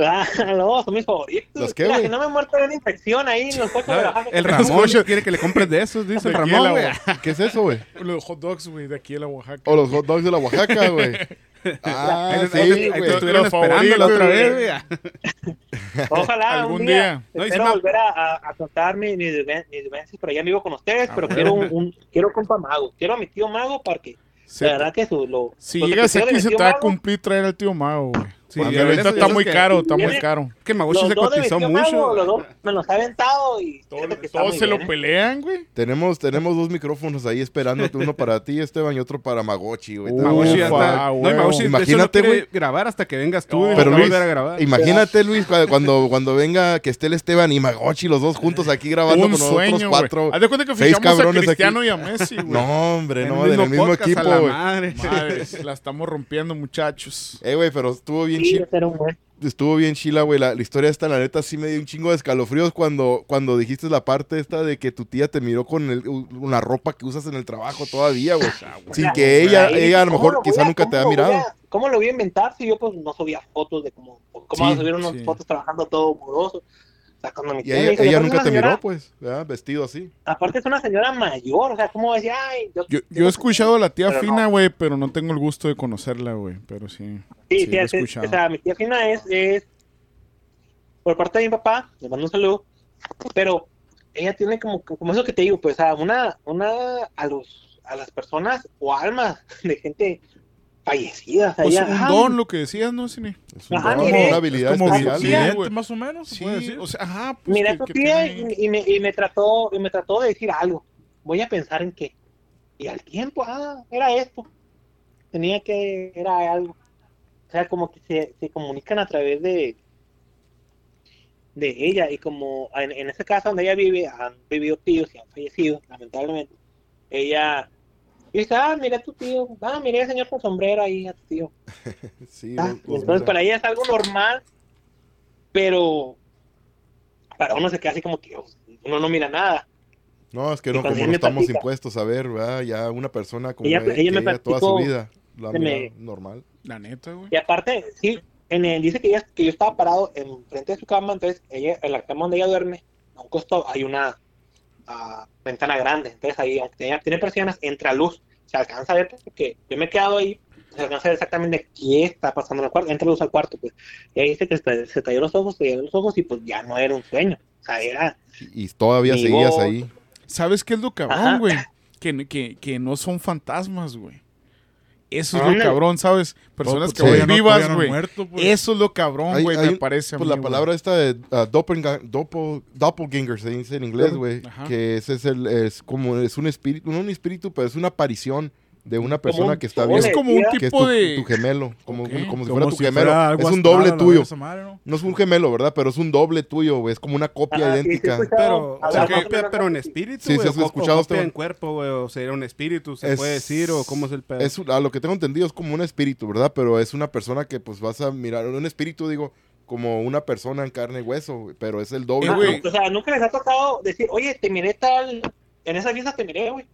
Ah, no, son mis favoritos. ¿Los qué, Mira, güey? si no me muerto de una infección ahí en los coches de Oaxaca. El Ramón quiere que le compres de esos, dice el Ramón, güey. la- ¿Qué es eso, güey? Los hot dogs, güey, de aquí de la Oaxaca. O los hot dogs de la Oaxaca, güey. Ah, Ahí sí, ahí te- ahí te güey. estuvieron Los esperando la otra vez, güey. güey. Ojalá Algún algún día. día. Espero sí volver a, a, a contar mi- mis mis vivencias por allá vivo con ustedes, Ah, pero bueno. quiero un, un- quiero compa mago. Quiero a mi tío mago porque Se- la verdad que su, lo, si llegas aquí se te va a cumplir traer al tío Mago, güey. Sí, de ahorita esos- está muy que- caro, está muy caro. Que Maguchi los se cotizó mucho. Los dos me los ha aventado y Todos, fíjate que todos se lo bien, ¿eh? pelean, güey. Tenemos, tenemos dos micrófonos ahí esperándote, uno para ti, Esteban, y otro para Magochi, güey. Uh, Ufa, está. No, no Imagínate, güey. grabar hasta que vengas tú. No, Pero que a Luis, volver a grabar. imagínate, Luis, cu- cuando, cuando venga que esté el Esteban y Magochi, los dos juntos aquí grabando Un con nosotros sueño, cuatro. güey. Haz de cuenta que fijamos a aquí. Cristiano y a Messi, güey. No, hombre, no, en el mismo equipo, güey. madre. La estamos rompiendo, muchachos. Eh, güey, pero estuvo bien Sí. Estuvo bien chila, güey. La, la historia esta, la neta, sí me dio un chingo de escalofríos cuando, cuando dijiste la parte esta de que tu tía te miró con el- una ropa que usas en el trabajo todavía, güey. Sin que ella, ella a lo ¿cómo mejor lo quizá a- nunca te ha mirado. a- ¿Cómo lo voy a inventar si yo pues no subía fotos de cómo, cómo Sí, subir unas sí. fotos trabajando todo muroso? O sea, cuando mi Y tía me ella, dijo, ella aparte nunca te señora- miró, pues, ¿verdad? vestido así. Aparte es una señora mayor, o sea, ¿cómo decía? Ay, yo, Yo, yo he escuchado a la tía Pero Fina, no. güey, pero no tengo el gusto de conocerla, güey. Pero sí. Sí, sí, es- escuchado. o sea, mi tía Fina es, es por parte de mi papá, le mando un saludo, pero ella tiene como, como eso que te digo, pues a una, una, a los, a las personas o almas de gente fallecida. O sea, Pues ella, un ay, don, lo que decías, ¿no, Cine? Es un Ajá, don, mire, una habilidad como especial. vidente, güey. más o menos, Sí, puede decir. o sea, ajá. Pues Miré que- y, y me, y me trató y me trató de decir algo. Voy a pensar en qué. Y al tiempo, ah, era esto. Tenía que, era algo. O sea, como que se, se comunican a través de de ella y como en, en ese caso donde ella vive han vivido tíos y han fallecido lamentablemente ella dice ah mira a tu tío ah mira el señor con sombrero ahí a tu tío Sí, Ah, y los entonces mira. para ella es algo normal, pero para uno se queda así como que oh, uno no mira nada. No, es que Y no, como no estamos platica- impuestos a ver, ¿verdad? Ya una persona como Ella- ella me ella toda su platicó- vida la mira me- normal. La neta, güey. Y aparte, sí, en el, dice que, ella, que yo estaba parado en frente de su cama, entonces ella, en la cama donde ella duerme, a un costado hay una ah, ventana grande, entonces ahí, aunque tenga- tiene persianas, entra luz, se alcanza a ver porque yo me he quedado ahí, se alcanza a ver exactamente qué está pasando en el cuarto, entra luz al cuarto, pues, y ahí dice que se, se talló los ojos, se talló los ojos y pues ya no era un sueño, o sea, era, Y, y todavía seguías voz. ahí. ¿Sabes qué es lo cabrón, güey? Que, que, que no son fantasmas, güey. Eso es lo cabrón, ¿sabes? Personas que pues, no- vivas, no güey. muerto, pues. Eso es lo cabrón, güey, me parece a Pues mí, la palabra esta de uh, doppelga- doppel- doppelganger se dice en inglés, güey. Que ese es el, es como, es un espíritu, no un espíritu, pero es una aparición de una persona un que está bien. Es como un que que es tipo tu, de... tu gemelo, como, Ok. como si Como fuera tu si gemelo. fuera Es un doble tuyo. madre, ¿no? No es un gemelo, ¿verdad? Pero es un doble tuyo, güey. Es como una copia sí idéntica. Pero, o menos pero en espíritu, Sí, sí, has escuchado o copia en cuerpo, güey, o sería un espíritu, se Es- puede decir, o cómo es el pedo. Es, a lo que tengo entendido es como un espíritu, ¿verdad? Pero es una persona que pues vas a mirar, un espíritu digo, como una persona en carne y hueso, pero es el doble. Eh, Ah, güey. O sea, nunca les ha tocado decir, oye, te miré tal, en esa fiesta te miré, güey.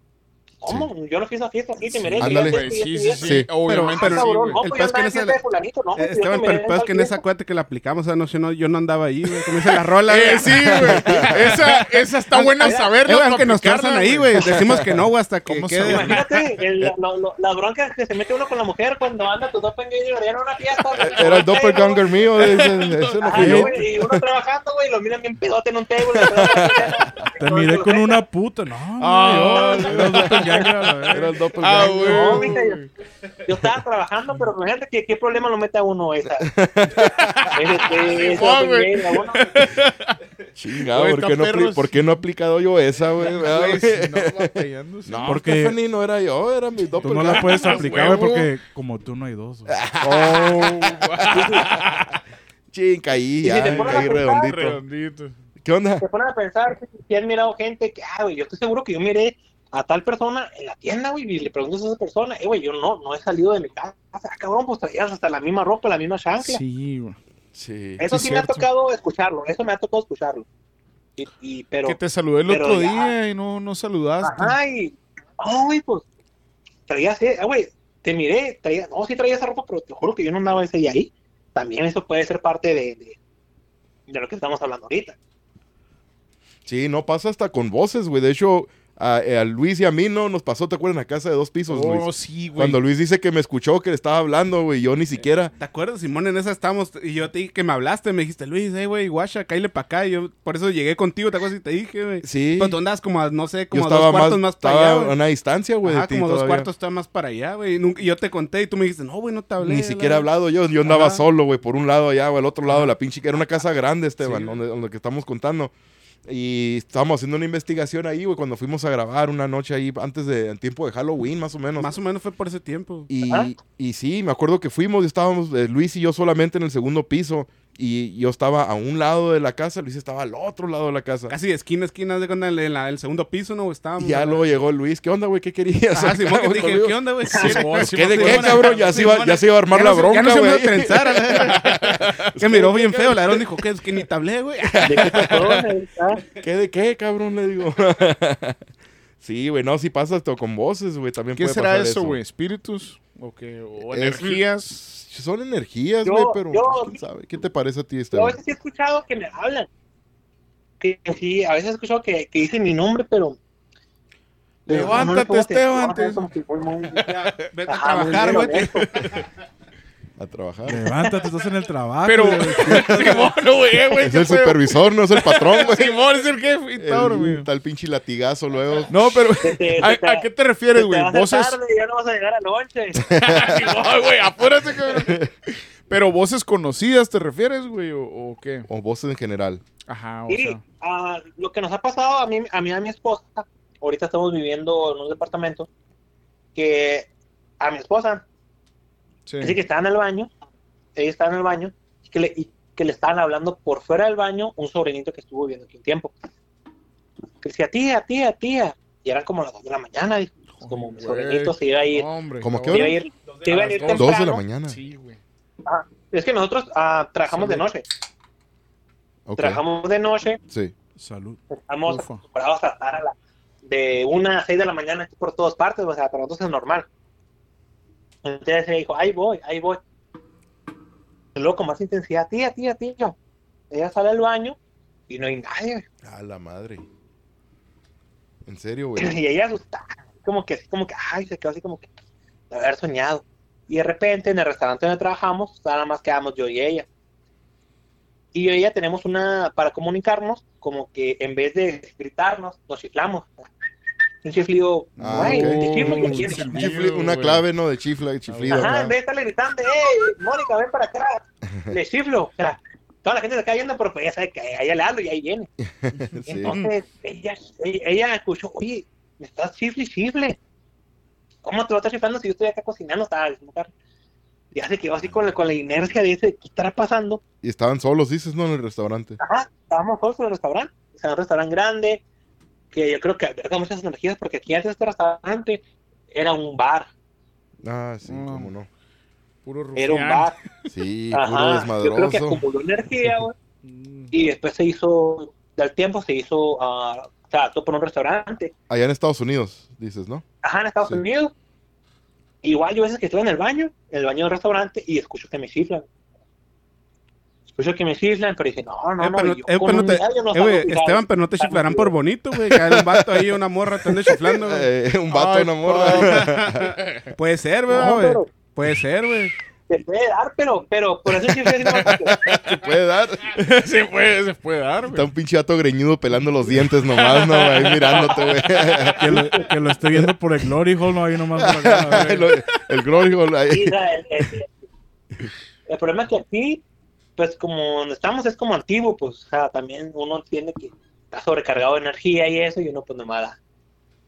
¿Cómo? Yo no fui a esa fiesta, sí, te miré. Ándale. que esto, sí, y sí, esto, sí, Sí. esto. Obviamente, sí, cabrón, no, El peor yo es que en esa- no, Eh, yo Esteban, pero el peor es que en esa cuate que le aplicamos esa noche, no, yo no andaba ahí, güey, como dice la rola, Eh, güey. sí, güey. Esa, esa está buena Mira, saberla. eh, para aunque nos transan ahí, güey, decimos que no, güey, hasta que ¿Cómo quede. Imagínate, el- lo- lo- las broncas que se mete uno con la mujer cuando anda tu doppelganger en una fiesta. güey. Era el doppelganger mío, no Ajá, fui yo. güey, y uno trabajando, güey, lo miran bien pedote en un table. Te miré con una puta. No, Ah, no, yo. Era el Ah. No, mija, yo, yo estaba trabajando, pero imagínate que qué problema lo mete a uno esa. Chingado, ¿por qué, no, por qué no he aplicado yo esa, güey? no. No, Porque- Stephanie no era yo, era mi Tú no la puedes aplicar, güey, porque como tú no hay dos. güey. Oh, Ching, caí, si te caí redondito. redondito. ¿Qué onda? Se ponen a pensar si- si han mirado gente que, ah, güey, yo estoy seguro que yo miré a tal persona en la tienda, güey, y le preguntas a esa persona, eh, güey, yo no, no he salido de mi casa, Ah, cabrón, pues traías hasta la misma ropa, la misma chancla. Sí, güey. Sí. Eso sí, sí, me ha tocado escucharlo, eso me ha tocado escucharlo. Y, y- pero, Que te saludé el otro ya- día y no, no saludaste. ajá, y, oh, güey, pues, traías, eh, ah, güey, te miré, traía, no, sí traía esa ropa, pero te juro que yo no andaba ese día ahí. También eso puede ser parte de, de, de lo que estamos hablando ahorita. Sí, no pasa hasta con voces, güey. De hecho, a, a Luis y a mí no nos pasó, ¿te acuerdas? En la casa de dos pisos, Oh, Luis. sí, güey. Cuando Luis dice que me escuchó, que le estaba hablando, güey, yo ni siquiera. ¿Te acuerdas, Simón? En esa estamos y yo te dije que me hablaste, me dijiste, Luis, hey, güey, guacha, cállale para acá. Y yo por eso llegué contigo, ¿te acuerdas? Y te dije, güey. Sí. Pero tú andabas como a, no sé, Yo como a dos cuartos más, para estaba allá, a una distancia, güey, de Ajá, ti como dos cuartos más para allá, güey. Y, yo te conté y tú me dijiste, no, güey, no te hablé. Ni siquiera he verdad". hablado yo. Yo andaba Ajá. solo, güey, por un lado allá o al otro lado de la pinche. que Era una casa grande, Esteban, Sí. donde, donde que estamos contando. Y estábamos haciendo una investigación ahí, güey, cuando fuimos a grabar una noche ahí antes de, en tiempo de Halloween, más o menos. Más o menos fue por ese tiempo. Y, sí, me acuerdo que fuimos y estábamos eh, Luis y yo solamente en el segundo piso. Y yo estaba a un lado de la casa, Luis estaba al otro lado de la casa. Casi de esquina a esquina, de en la- el segundo piso, ¿no? Estábamos. Y ya luego llegó Luis, ¿qué onda, güey? ¿Qué querías? Ah, que Acá, dije. ¿qué onda, güey? ¿Qué de qué, cabrón? Ya se iba, ya se iba a armar Ya la bronca, Ya no se a güey. la- que miró bien feo. La verdad dijo, ¿qué? Es que ni te hablé, güey. ¿De qué de qué, cabrón? Le digo. sí, güey, no, si pasa esto con voces, güey, también ¿Qué puede será pasar eso, güey? ¿Espíritus? ¿O energías? Son energías, güey, pero yo- pues, quién sabe. ¿Qué te parece a ti, Yo a veces sí he escuchado que me hablan. Que sí, a veces he escuchado que, que dicen mi nombre, pero. Levántate, Esteban, Vete a trabajar, güey. A trabajar. Levántate, estás en el trabajo. Pero. Simón, no, güey, güey. Es el supervisor, no es el patrón, güey. Simón es el jefe y todo, güey. El tal pinche latigazo luego. No, pero, ¿a, a qué te refieres, güey? Voces. tarde ya no vas a llegar a noche. Simón, güey, apúrate, cabrón. Pero voces conocidas, ¿te refieres, güey? ¿O, o qué? O voces en general. Ajá, o Y sea. ah, lo que nos ha pasado a mí, a mí y a mi esposa, ahorita estamos viviendo en un departamento, que a mi esposa, Sí. dice que estaba en el baño, ella estaba en el baño, y que, le, y que le estaban hablando por fuera del baño un sobrinito que estuvo viviendo aquí un tiempo. Que decía, tía, tía, tía. Y eran como las 2 de la mañana, dijo. Pues como mi sobrinito se iba a ir. Hombre. ¿Cómo qué hora? a ir, se iba a ir Dos de Dos de la temprano. mañana. Sí, güey. Ah, es que nosotros ah, trabajamos de noche. Trabajamos de noche, Sí. Salud. estamos acostumbrados a estar a la, de una a 6 de la mañana aquí por todas partes, o sea, para nosotros es normal. Entonces ella dijo, ahí voy, ahí voy. Luego con más intensidad, tía, tía, tía. Ella sale al baño y no hay nadie. A la madre. En serio, güey. Y ella asustada, como que así, como que, ay, se quedó así como que de haber soñado. Y de repente en el restaurante donde trabajamos, nada más quedamos yo y ella. Y yo y ella tenemos una, para comunicarnos, como que en vez de gritarnos, nos chiflamos. Un chiflido, Ah, ay, ok. te chiflo, Oh, te chiflo. sí. Chifli- una güey. clave, ¿no? De chifla, chiflido. Ajá, en vez de estarle gritando, hey, Mónica, ven para acá, le chiflo. O sea, toda la gente se está yendo, pero pues ella sabe que a ella le hablo y ahí viene. Sí. Entonces, ella, ella, escuchó, oye, me estás chifle, y chifle. ¿Cómo te vas a estar chiflando si yo estoy acá cocinando? Estaba diciendo Carlos. Ya se quedó así con la, con la inercia de ese, ¿qué estará pasando? Y estaban solos, dices, ¿no? En el restaurante. Ajá, estábamos solos en el restaurante. O sea, un restaurante grande, que yo creo que alberga muchas energías, porque aquí antes este restaurante era un bar. Ah, sí, Mm. cómo no. Puro Era un rufián. bar. Sí, puro Ajá, yo creo que desmadroso. acumuló energía, güey. Mm. Y después se hizo, del tiempo se hizo, ah, o sea, todo por un restaurante. Allá en Estados Unidos, dices, ¿no? Ajá, en Estados Sí. Unidos. Igual yo a veces que estoy en el baño, en el baño del restaurante, y escucho que me chiflan. Escucho que me chiflan, pero dije, no, no, Eh, no. yo eh, con no te- eh, tirado. Esteban, pero no te chiflarán por bonito, güey. Que hay un vato ahí, una morra, te anda chiflando, güey. Eh, un vato, Ay, una morra. Puede ser, No, güey. pero Puede ser, güey. se puede dar, pero, pero por eso nomás, porque- Se puede dar. se puede, se puede dar, Está güey. un pinche gato greñudo pelando los dientes nomás, ¿no? Ahí mirándote, güey. Que lo, que lo estoy viendo por el Glory Hall, no ahí nomás por acá. el Glory Hole ahí. Sí, o sea, el, el- el problema es que aquí, pues como donde estamos es como antiguo, pues, o sea, también uno tiene que está sobrecargado de energía y eso, y uno pues nomás da,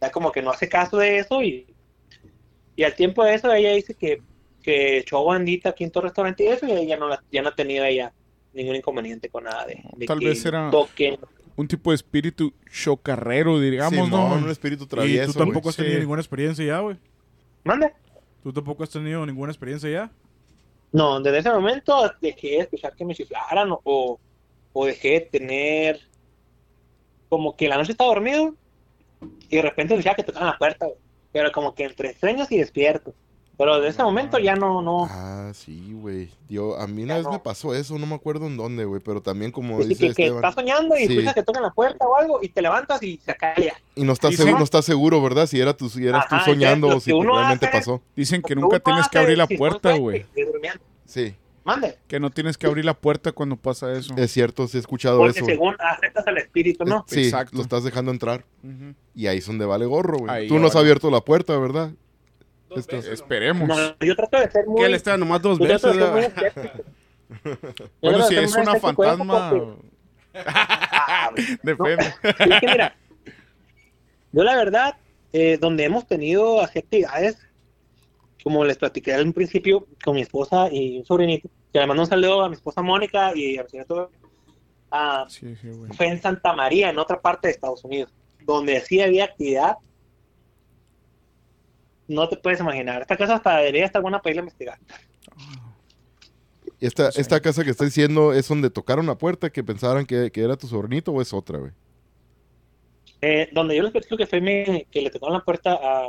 da como que no hace caso de eso, y, y al tiempo de eso ella dice que, que echó bandita aquí en todo restaurante y eso, y ella no, la- ya no ha tenido ella ningún inconveniente con nada de, de Tal que vez era- toquen. Un tipo de espíritu chocarrero, digamos, Simón, ¿no? un espíritu Y travieso, tú tampoco has tenido Sí. ninguna experiencia ya, güey. ¿Mande? Tú tampoco has tenido ninguna experiencia ya. No, desde ese momento dejé de escuchar que me chiflaran o, o dejé de tener como que la noche estaba dormido y de repente escuchaba que tocaban la puerta, pero como que entre sueños y despierto. Pero desde ese momento ya no, no. Ah, sí, güey. Yo, a mí una Ya vez no. me pasó eso, no me acuerdo en dónde, güey, pero también como Así dice que, que Esteban. estás soñando y Sí. escuchas que tocan la puerta o algo y te levantas y se calla. Y no estás seguro, no estás seguro, ¿verdad? Si era tu, si eras Ajá, tú soñando o si realmente hace- pasó. Dicen que nunca tienes que abrir la puerta, güey. Sí, Mande. Que no tienes que abrir la puerta cuando pasa eso. es cierto, sí he escuchado Porque eso. según aceptas al espíritu, ¿no? Sí, Exacto. lo estás dejando entrar. Y ahí es donde vale gorro, güey. Tú no has abierto la puerta, ¿verdad? Esto- Esperemos. No, yo trato de ser muy. Que él está nomás dos yo trato veces. Bueno, si es una fantasma, porque- depende. Es que mira, yo la verdad, eh, donde hemos tenido actividades, como les platiqué al principio, con mi esposa y un sobrinito, que además un saludo a mi esposa Mónica y a mi señor ah, Sí, sí, güey. fue en Santa María, en otra parte de Estados Unidos, donde sí había actividad. No te puedes imaginar. Esta casa hasta debería estar buena para ir a investigar. Esta, esta casa que estás diciendo es donde tocaron la puerta que pensaran que, que era tu sobrinito o es otra, güey. Eh, donde yo les platico que fue mi- que le tocaron la puerta a,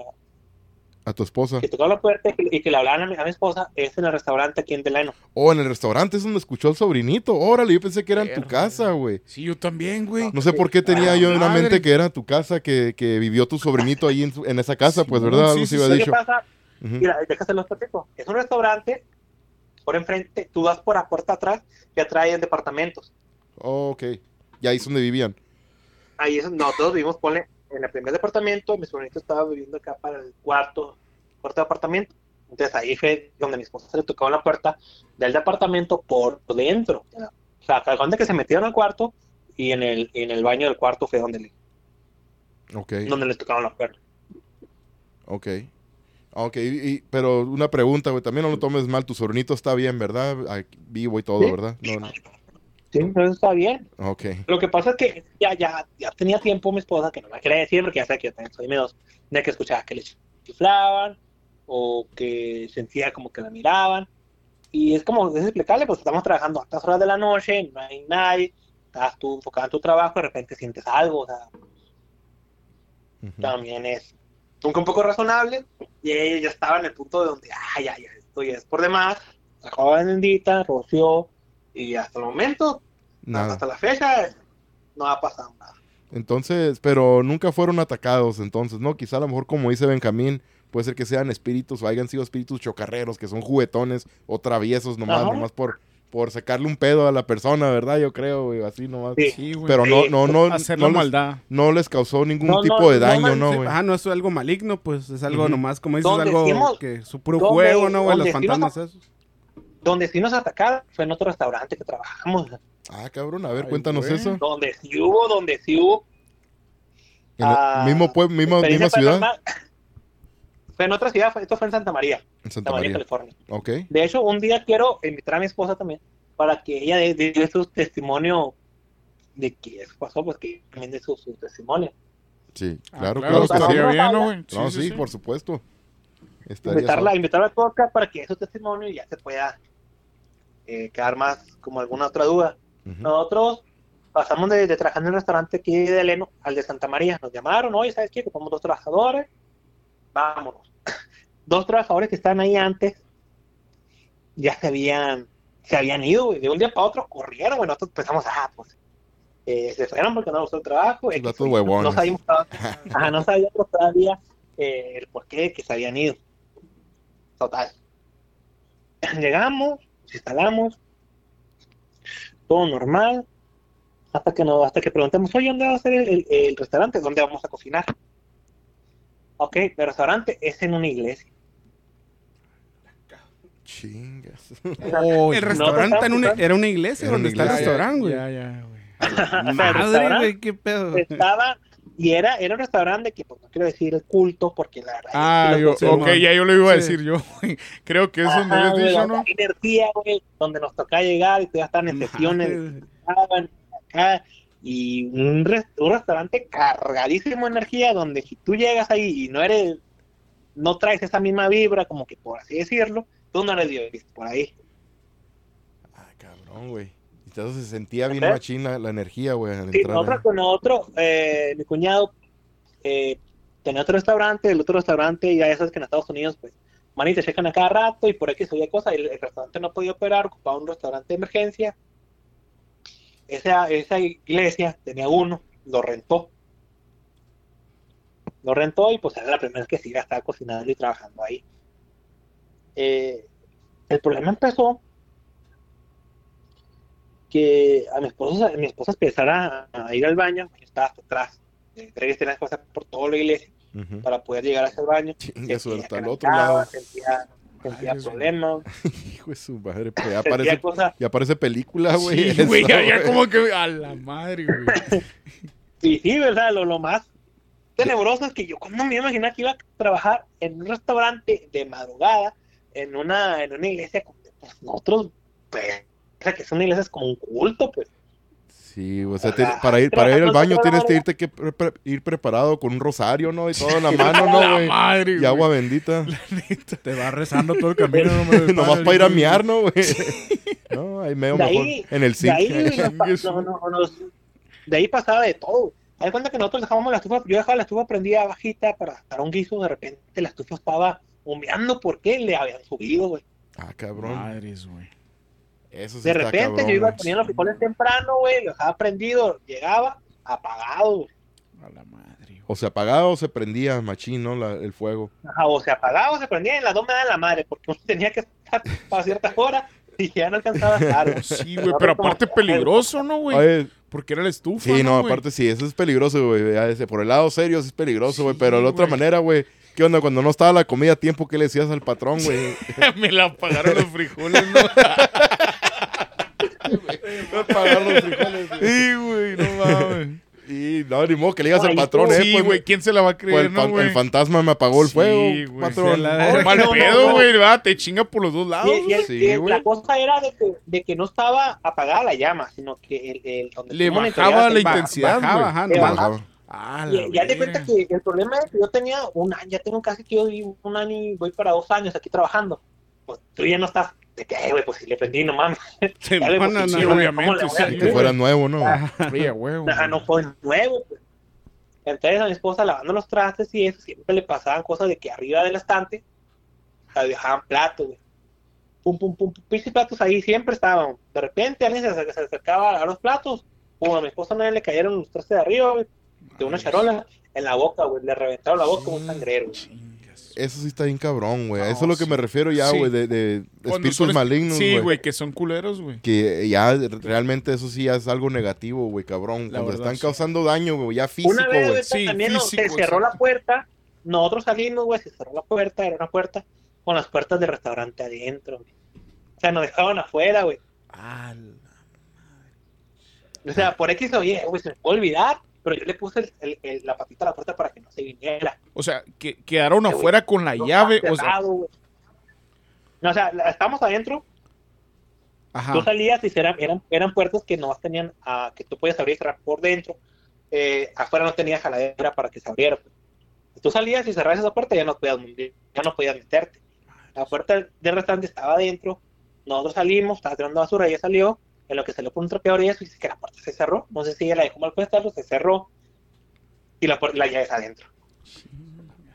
A tu esposa. que tocaron la puerta y que, le hablaban a mi, a mi esposa, es en el restaurante aquí en Delano. Oh, en el restaurante es donde escuchó el sobrinito. Órale, yo pensé que era en tu casa, güey. Sí, yo también, güey. No sé por qué tenía Ah, yo en la mente que era tu casa, que, que vivió tu sobrinito ahí en, su- en esa casa, Sí, pues, no, ¿verdad? sí, Algo sí, se había ¿Qué pasa? Ujú. Mira, déjate los platico. Es un restaurante por enfrente, tú vas por la puerta atrás, ya traen departamentos. Oh, ok. Y ahí es donde vivían. Ahí es, nosotros vivimos, ponle, en el primer departamento, mi sobrinito estaba viviendo acá para el cuarto, cuarto departamento. Entonces ahí fue donde mi esposa le tocaba la puerta del departamento por dentro. O sea, cuando que se metieron al cuarto y en el, en el baño del cuarto fue donde le, donde le tocaron la puerta. Ok. Ok, y- pero una pregunta, güey. También no lo tomes mal. Tu sobrinito está bien, ¿verdad? Aquí, vivo y todo. ¿verdad? No, no. Sí, eso está bien. Ok. Lo que pasa es que ya, ya, ya tenía tiempo mi esposa, que no me quería decir, porque ya sé que yo también soy de que escuchaba que le chiflaban o que sentía como que la miraban. Y es como, es explicable, pues estamos trabajando a altas horas de la noche, no hay nadie, estás tú enfocado en tu trabajo, de repente sientes algo, o sea, también es un poco razonable. Y ella ya estaba en el punto de donde, ay, ya, esto ya es por demás. La joven bendita, roció, y hasta el momento, Nada. hasta la fecha, no ha pasado nada. Entonces, pero nunca fueron atacados, entonces, ¿no? Quizá a lo mejor, como dice Benjamín, puede ser que sean espíritus o hayan sido espíritus chocarreros, que son juguetones o traviesos nomás, Ajá. nomás por, por sacarle un pedo a la persona, ¿verdad? Yo creo, güey, así nomás. Sí. Sí, güey. Pero no, no, no, Hacer no les, maldad. no les causó ningún No, no, tipo de daño, ¿no, güey? ajá, no es algo maligno, pues es algo Ujú. nomás, como dices, algo decimos- que su puro juego, ¿no, güey? Los fantasmas esos. Donde sí nos atacaron fue en otro restaurante que trabajamos. Ah, cabrón, a ver, Ay, cuéntanos güey. eso. Donde sí hubo, donde sí hubo. En el Ah, mismo pueblo, misma, ciudad. Fue en otra ciudad, esto fue en Santa María, en Santa Santa María, María. California. Ok. De hecho, un día quiero invitar a mi esposa también para que ella dé, dé su testimonio de qué eso pasó, pues que también dé su, su testimonio. Sí, Ah, claro, claro, claro, que sí. estaría bien, ¿no, güey? No, sí, por supuesto. Estaría Invitarla, invitarla al podcast para que dé su testimonio y ya se pueda eh, quedar más como alguna otra duda. Ujú. Nosotros pasamos de, de trabajar en el restaurante aquí de Eleno al de Santa María. Nos llamaron, oye, ¿sabes qué? Que somos dos trabajadores. Vámonos. dos trabajadores que estaban ahí antes ya se habían, se habían ido, güey. De un día para otro corrieron, güey. Nosotros pensamos, ah, pues eh, se fueron porque no gustó el trabajo. Güey. huevones. No sabíamos, todavía- ajá, no sabíamos todavía eh, el por qué que se habían ido. Total. Llegamos, instalamos, todo normal, hasta que no, hasta que preguntamos, oye, ¿dónde va a ser el, el- el restaurante? ¿Dónde vamos a cocinar? Ok, el restaurante es en una iglesia. Chingas. Oh, El restaurante en una- pensamos- era una iglesia Era donde una está el restaurante, güey. Madre, güey, qué pedo. estaba, y era, era un restaurante que, pues, no quiero decir el culto, porque la verdad Ah, es que yo, Sí, ok, man. ya yo lo iba a Sí. decir yo, güey. Creo que es donde güey, dicho, ¿no? energía, güey, donde nos toca llegar y todavía están en sesiones estaban acá, y un, un restaurante cargadísimo de energía donde si tú llegas ahí y no eres no traes esa misma vibra como que por así decirlo tú no eres Dios por ahí Ah, cabrón, güey. Se sentía bien Ajá. machina la energía, güey, sí, nosotros ahí. con otro eh, mi cuñado eh, tenía otro restaurante el otro restaurante ya sabes que en Estados Unidos pues man, y te checan a cada rato y por aquí se oye cosas el, el restaurante no podía operar ocupaba un restaurante de emergencia esa, esa iglesia tenía uno lo rentó lo rentó y pues era la primera vez que sí ya estaba cocinando y trabajando ahí Eh, el problema empezó que a mi esposa, mi esposa empezara a, a ir al baño, yo estaba hasta atrás, eh, que tener cosas por toda la iglesia para poder llegar hacia el baño. Chinga, su- hasta el otro lado. Sentía, sentía Ay, problemas, Hijo de su madre, pues ya sentía parece, cosas. ya película, güey. Sí, eso, güey, ya, ya güey. como que a la madre, güey. Y sí, ¿verdad? Lo, lo más tenebroso es que yo cuando me imaginé que iba a trabajar en un restaurante de madrugada, en una, en una iglesia, pues nosotros, pues, sea, que es una iglesia es como un culto, pues. Sí, o sea, Ah, te- para ir para ir al baño tienes que irte que pre- pre- ir preparado con un rosario, ¿no? Y todo en la mano, ¿no, la güey? madre, Y agua bendita. Te va rezando todo el camino. nomás, Nomás para ir a miar, ¿no, güey? No, ahí medio De mejor ahí- en el De zinc. no, no, de ahí pasaba de todo. Hay cuenta que nosotros dejábamos la estufa, yo dejaba la estufa prendida bajita para dar un guiso, de repente la estufa estaba humeando porque le habían subido, güey. Ah, cabrón. Madres, güey. Eso sí De está repente cabrón, yo iba poniendo los frijoles temprano, güey, lo dejaba prendido, llegaba apagado. A la madre. O se apagaba o se prendía machín, ¿no? La- el fuego. Ajá, o se apagaba o se prendía y en las dos me dan la madre, porque uno tenía que estar a ciertas horas Y ya no alcanzaba a estar. Sí, güey, pero aparte peligroso, ¿no, güey? Porque era la estufa, sí, no, aparte sí, eso es peligroso, güey. Por el lado serio, sí es peligroso, güey. pero de la otra manera, güey. ¿Qué onda? Cuando no estaba la comida a tiempo, ¿qué le decías al patrón, güey? Me la apagaron los frijoles, ¿no? sí, güey, no mames. Y no, ni modo que le digas al patrón, eh. sí, pues, güey, ¿quién se la va a creer, el, no, fan- güey? el fantasma me apagó el Sí, fuego, güey, patrón. la- No, mal No, no, pedo, no. güey, ¿verdad? Te chinga por los dos lados. Y, y el- Sí, y el- güey. la cosa era de que, de que no estaba apagada la llama, sino que el, el- donde Le bajaba la intensidad, bajaba, Le no, bajaba. Ah, Y ya te cuenta que el problema es que yo tenía un año, ya tengo casi que yo vivo un año y voy para dos años aquí trabajando. Pues tú ya no estás, de que, "Eh, güey, pues si le prendí, no mames. Sí, no, no, no, ¿cómo obviamente, le voy a sí, hacer? Que fuera nuevo, ¿no? Sí, a huevo. Nah, no fue nuevo. Pues. Entonces a mi esposa lavando los trastes y eso, siempre le pasaban cosas de que arriba del estante o sea, dejaban platos, güey. Pum, pum, pum, pum, pinches platos ahí siempre estaban. De repente alguien se, se acercaba a los platos, pum, a mi esposa no le cayeron los trastes de arriba, güey, de una charola, en la boca, güey, le reventaron la boca como un sangrero, güey. Eso sí está bien cabrón, güey. A No, eso es lo que sí. me refiero ya, Sí. güey, de, de espíritus malignos, Sí, güey, que son culeros, güey. Que ya realmente eso sí ya es algo negativo, güey, cabrón. La Cuando verdad, están sí. causando daño, güey, ya físico, Una vez güey. güey, Sí, también se cerró sí. la puerta, nosotros salimos, güey, se cerró la puerta, era una puerta con las puertas del restaurante adentro, güey. O sea, nos dejaban afuera, güey. Ah, O sea, por X o Y, güey, se me puede olvidar, pero yo le puse el- el- el- la patita a la puerta para que no se viniera. O sea, que quedaron afuera con la No llave. O sea. No, o sea, estábamos adentro, ajá. tú salías y eran, eran, eran puertas que nomás tenían, ah, que tú podías abrir y cerrar por dentro. Eh, afuera no tenía jaladera para que se abriera. tú salías y cerrabas esa puerta, ya no podías, ya no podías meterte. La puerta del restaurante estaba adentro, nosotros salimos, estaba tirando basura, ella salió, en lo que salió por un trapeador y eso, y dice que la puerta se cerró. No sé si ella la dejó mal puesta, pero se cerró. Y la, la llave está adentro.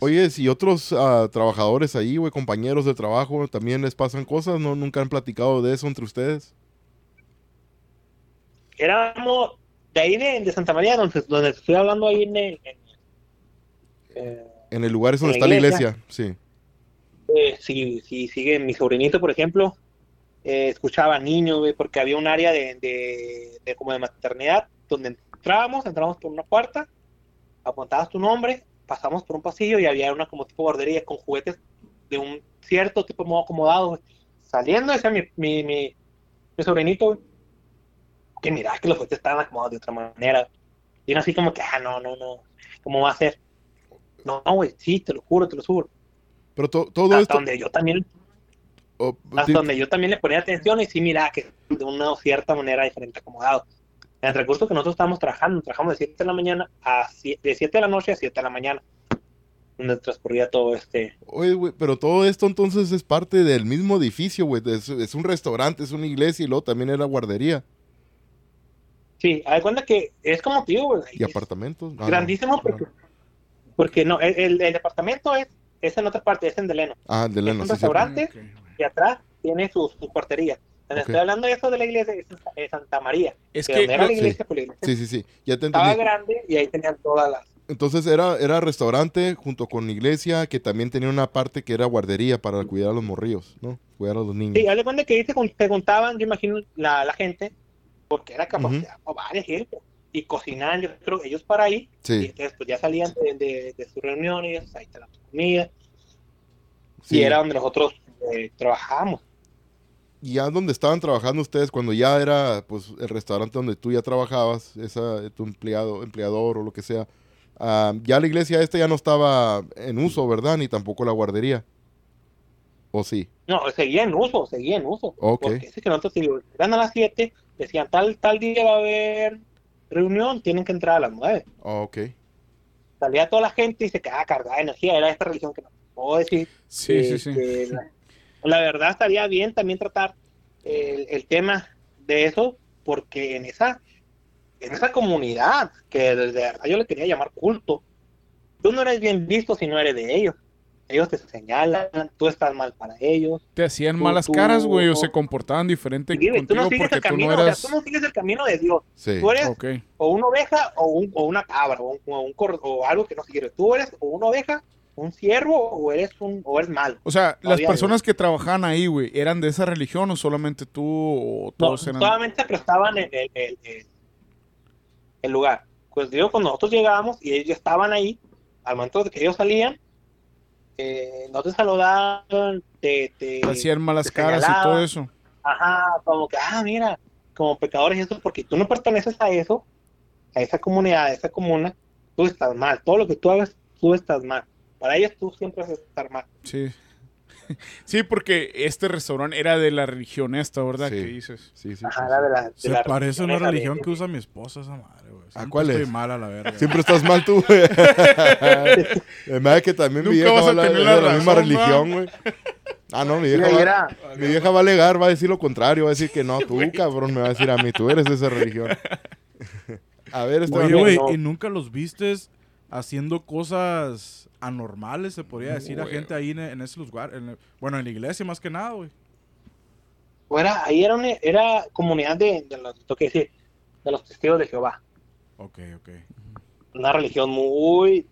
Oye, si otros ah, trabajadores ahí, güey, compañeros de trabajo, también les pasan cosas, ¿no? ¿Nunca han platicado de eso entre ustedes? Éramos de ahí de, de Santa María, donde, donde estoy hablando ahí en, el- en- eh, En el lugar es donde está la la iglesia. sí. eh, si, si sigue mi sobrinito, por ejemplo, eh, escuchaba niños, güey, porque había un área de, de, de como de maternidad donde entrábamos, entramos por una puerta, apuntabas tu nombre, pasamos por un pasillo y había una como tipo guardería con juguetes de un cierto tipo de modo acomodado, güey. Saliendo decía mi, mi, mi, mi sobrinito, güey, que mira que los juguetes estaban acomodados de otra manera. Y así como que, ah, no, no, no, ¿cómo va a ser? No, no, güey, sí, te lo juro, te lo juro. Pero to- todo Hasta esto... donde yo también oh, hasta di- donde yo también le ponía atención y sí mira que de una cierta manera diferente acomodado. En el recurso que nosotros estábamos trabajando, trabajamos de 7 de la mañana a 7, de 7 de la noche a 7 de la mañana, donde transcurría todo este... Oye, güey, pero todo esto entonces es parte del mismo edificio, güey. Es, es un restaurante, es una iglesia y luego también era guardería Sí, hay cuenta que es como tío, güey, y apartamentos. Ah, no. grandísimo porque, porque no, el, el- el departamento es, es en otra parte, es en Deleno. Ah, de Es Leno, un sí, restaurante y atrás tiene su, su cuartería. Donde Ok. estoy hablando de eso de la iglesia es, es Santa María. Es que que era la sí. iglesia, pues la iglesia Sí, sí, sí. Ya te estaba grande y ahí tenían todas las... Entonces era, era restaurante junto con iglesia que también tenía una parte que era guardería para cuidar a los morrillos, ¿no? Cuidar a los niños. Sí, haz de cuenta que ahí se, juntaban, yo imagino, la, la gente, porque era capacidad para varias gente, y cocinaban, yo creo ellos para ahí, y Sí, entonces pues ya salían de, de, de sus reuniones, ahí te la comida, sí. y era donde nosotros eh, trabajábamos. Y ya donde estaban trabajando ustedes, cuando ya era pues el restaurante donde tú ya trabajabas, esa, tu empleado, empleador o lo que sea, ya la iglesia esta ya no estaba en uso, ¿verdad? Ni tampoco la guardería. ¿O sí? No, seguía en uso, seguía en uso. Ok. Porque que nosotros, si eran a las 7, decían tal, tal día va a haber reunión, tienen que entrar a las 9. Ah, ok. Salía toda la gente y se quedaba cargada de energía, era esta religión que no puedo decir. Sí, Eh, sí, sí. que la, la verdad estaría bien también tratar el, el tema de eso, porque en esa, en esa comunidad, que de verdad yo le quería llamar culto, tú no eres bien visto si no eres de ellos. Ellos te señalan, tú estás mal para ellos. Te hacían tú- malas tú- caras, güey, o se comportaban diferente tú contigo no sigues porque el tú camino, no o sea, eras... tú no sigues el camino de Dios. Sí. Tú eres Ok. o una oveja o, un, o una cabra o, un, o, un cor- o algo que no sirve. Tú eres o una oveja un siervo o eres un o eres malo. O sea, las personas que trabajaban ahí, güey, ¿eran de esa religión o solamente tú o No, todos eran? solamente prestaban el, el, el- el- el lugar. Pues digo, cuando nosotros llegábamos y ellos estaban ahí, al momento de que ellos salían, eh, no te saludaban, te, te, hacían malas te caras y todo eso. Ajá, como que, ah, mira, como pecadores eso, porque tú no perteneces a eso, a esa comunidad, a esa comuna, tú estás mal. Todo lo que tú hagas, tú estás mal. Para ellos tú siempre vas a estar mal. Sí. Sí, porque este restaurante era de la religión esta, ¿verdad? Sí. Que dices. Sí, sí, Ajá, sí, la sí. de la, de Se la parece a una de- religión que usa mi esposa esa madre, güey. Siempre cuál estoy es? mal a la verga. Siempre estás mal tú, güey. Me da que también mi Nunca vieja vas va a a la, tener de la la misma razón, religión, güey. Ah, no, mi vieja, Sí, va, era- mi vieja va a alegar, va a decir lo contrario, va a decir que no, tú, cabrón, me va a decir a mí, tú eres de esa religión. A ver, este Oye, güey, no. ¿y nunca los vistes haciendo cosas anormales, se podría decir, a güey. gente ahí en, en ese lugar? en el- bueno, en la iglesia más que nada, güey. era, ahí era, una, era comunidad de, de los, que decir, de los testigos de Jehová. Ok, ok. Una religión muy,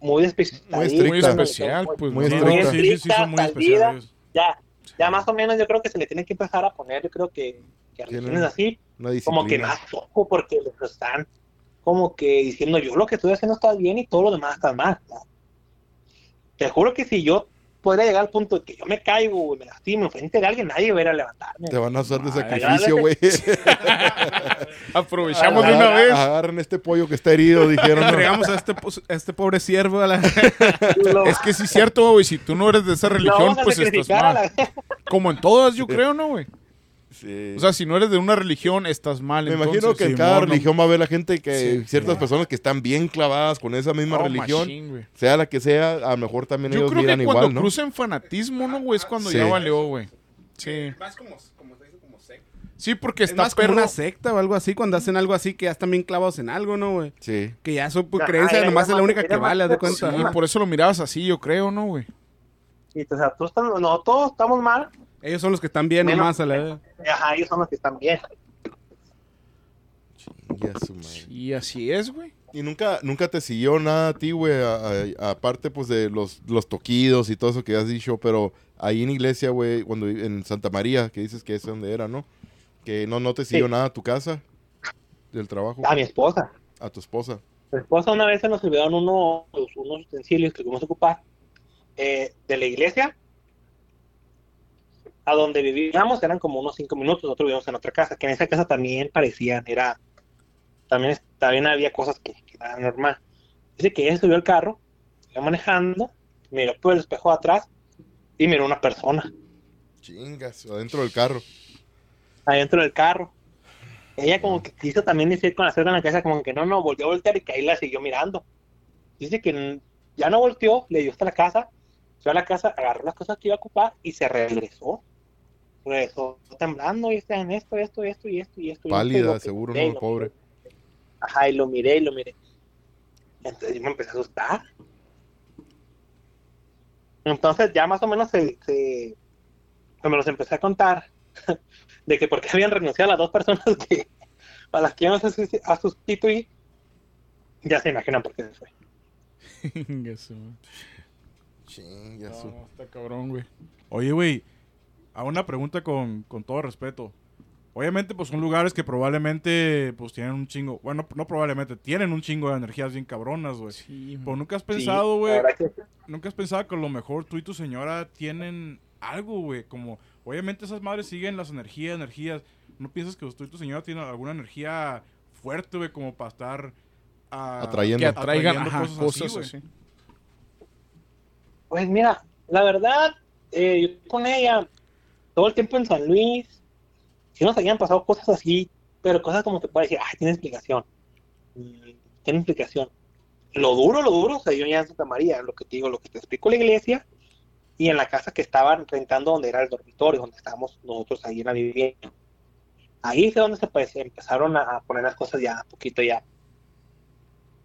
muy especial. Muy estricta. Muy especial, pues. Muy ¿no? Sí, estricta. sí, sí, sí, son muy especiales. Ya, ya más o menos yo creo que se le tiene que empezar a poner, yo creo que, que religiones así, Una como que más poco, porque les están como que diciendo yo lo que estoy haciendo está bien y todo lo demás está mal. Te juro que si yo pudiera llegar al punto de que yo me caigo y me lastimo enfrente de alguien, nadie va a ir a levantarme. Te van a hacer de Ay, sacrificio, güey. Aprovechamos de una vez. Agarren este pollo que está herido, dijeron. Entregamos a este, a este pobre siervo a la... Es que sí es cierto, güey. Si tú no eres de esa religión, pues estás mal. la- Como en todas, yo creo, ¿no, güey? Sí. O sea, si no eres de una religión, estás mal. Me entonces. imagino que en cada religión va a haber la gente que Sí, ciertas personas que están bien clavadas con esa misma Oh, religión, sea la que sea, a lo mejor también Yo ellos creo miran que cuando igual, ¿no? crucen fanatismo, ¿no, güey? Es cuando Sí. ya valió, güey. Sí. Más como, como se dice, como secta. Sí, porque Es está más como una secta o algo así, cuando hacen algo así que ya están bien clavados en algo, ¿no, güey? Sí. Que ya su Ajá, creencia era nomás es la única que vale, haz de cuenta. Por eso lo mirabas así, yo creo, ¿no, güey? Y, o sea, tú estás- no, todos estamos mal, Ellos son los que están bien Menos- nomás a la vez. ajá, ellos son los que están bien. Y así es, güey. Y nunca, nunca te siguió nada a ti, güey, a- a- aparte pues de los, los toquidos y todo eso que has dicho, pero ahí en iglesia, güey, cuando en Santa María, que dices que es donde era, ¿no? Que no, no te siguió Sí. nada a tu casa, del trabajo, A mi esposa. a tu esposa. Mi esposa una vez se nos olvidaron unos, unos utensilios que tuvimos que ocupar eh, de la iglesia a donde vivíamos eran como unos cinco minutos, nosotros vivíamos en otra casa, que en esa casa también parecían, era, también, también había cosas que, que eran normal. Dice que ella subió al carro, iba manejando, miró por el espejo de atrás y miró una persona Chingas, adentro del carro. adentro del carro. Ella como que quiso también decir con la cerca en la cabeza, como que no, no, volvió a voltear y que ahí la siguió mirando. Dice que ya no volteó, le dio hasta la casa, fue a la casa, agarró las cosas que iba a ocupar y se regresó. Regresó temblando y está en esto, esto, esto y esto y esto. y esto, y Pálida, seguro, miré, ¿no? Pobre. miré. Ajá, y lo miré y lo miré. Entonces yo me empecé a asustar. Entonces ya más o menos se, se me los empecé a contar de que porque habían renunciado las dos personas que a las que íbamos a susti- a sustituir, ya se imaginan por qué se fue. Güey. Chingas. No, está cabrón, güey. Oye, güey, a una pregunta con, con todo respeto. Obviamente, pues son lugares que probablemente, pues tienen un chingo, bueno, no probablemente, tienen un chingo de energías bien cabronas, güey. Sí, Pero nunca has pensado, güey, que- nunca has pensado que a lo mejor tú y tu señora tienen algo, güey, como, obviamente esas madres siguen las energías, energías. ¿No piensas que tú y tu señora tienen alguna energía fuerte, güey, como para estar ah, Atrayendo. Que atraigan atrayendo ajá, cosas, cosas así, güey? así. Pues mira, la verdad, eh, yo con ella, todo el tiempo en San Luis, si nos habían pasado cosas así, pero cosas como que puede decir, ay, tiene explicación. Mm, Tiene explicación. Lo duro, lo duro, se dio ya en Santa María, lo que te digo, lo que te explico la iglesia, y en la casa que estaban rentando donde era el dormitorio, donde estábamos nosotros ahí en la vivienda. Ahí fue donde se pues, empezaron a a poner las cosas ya un poquito ya,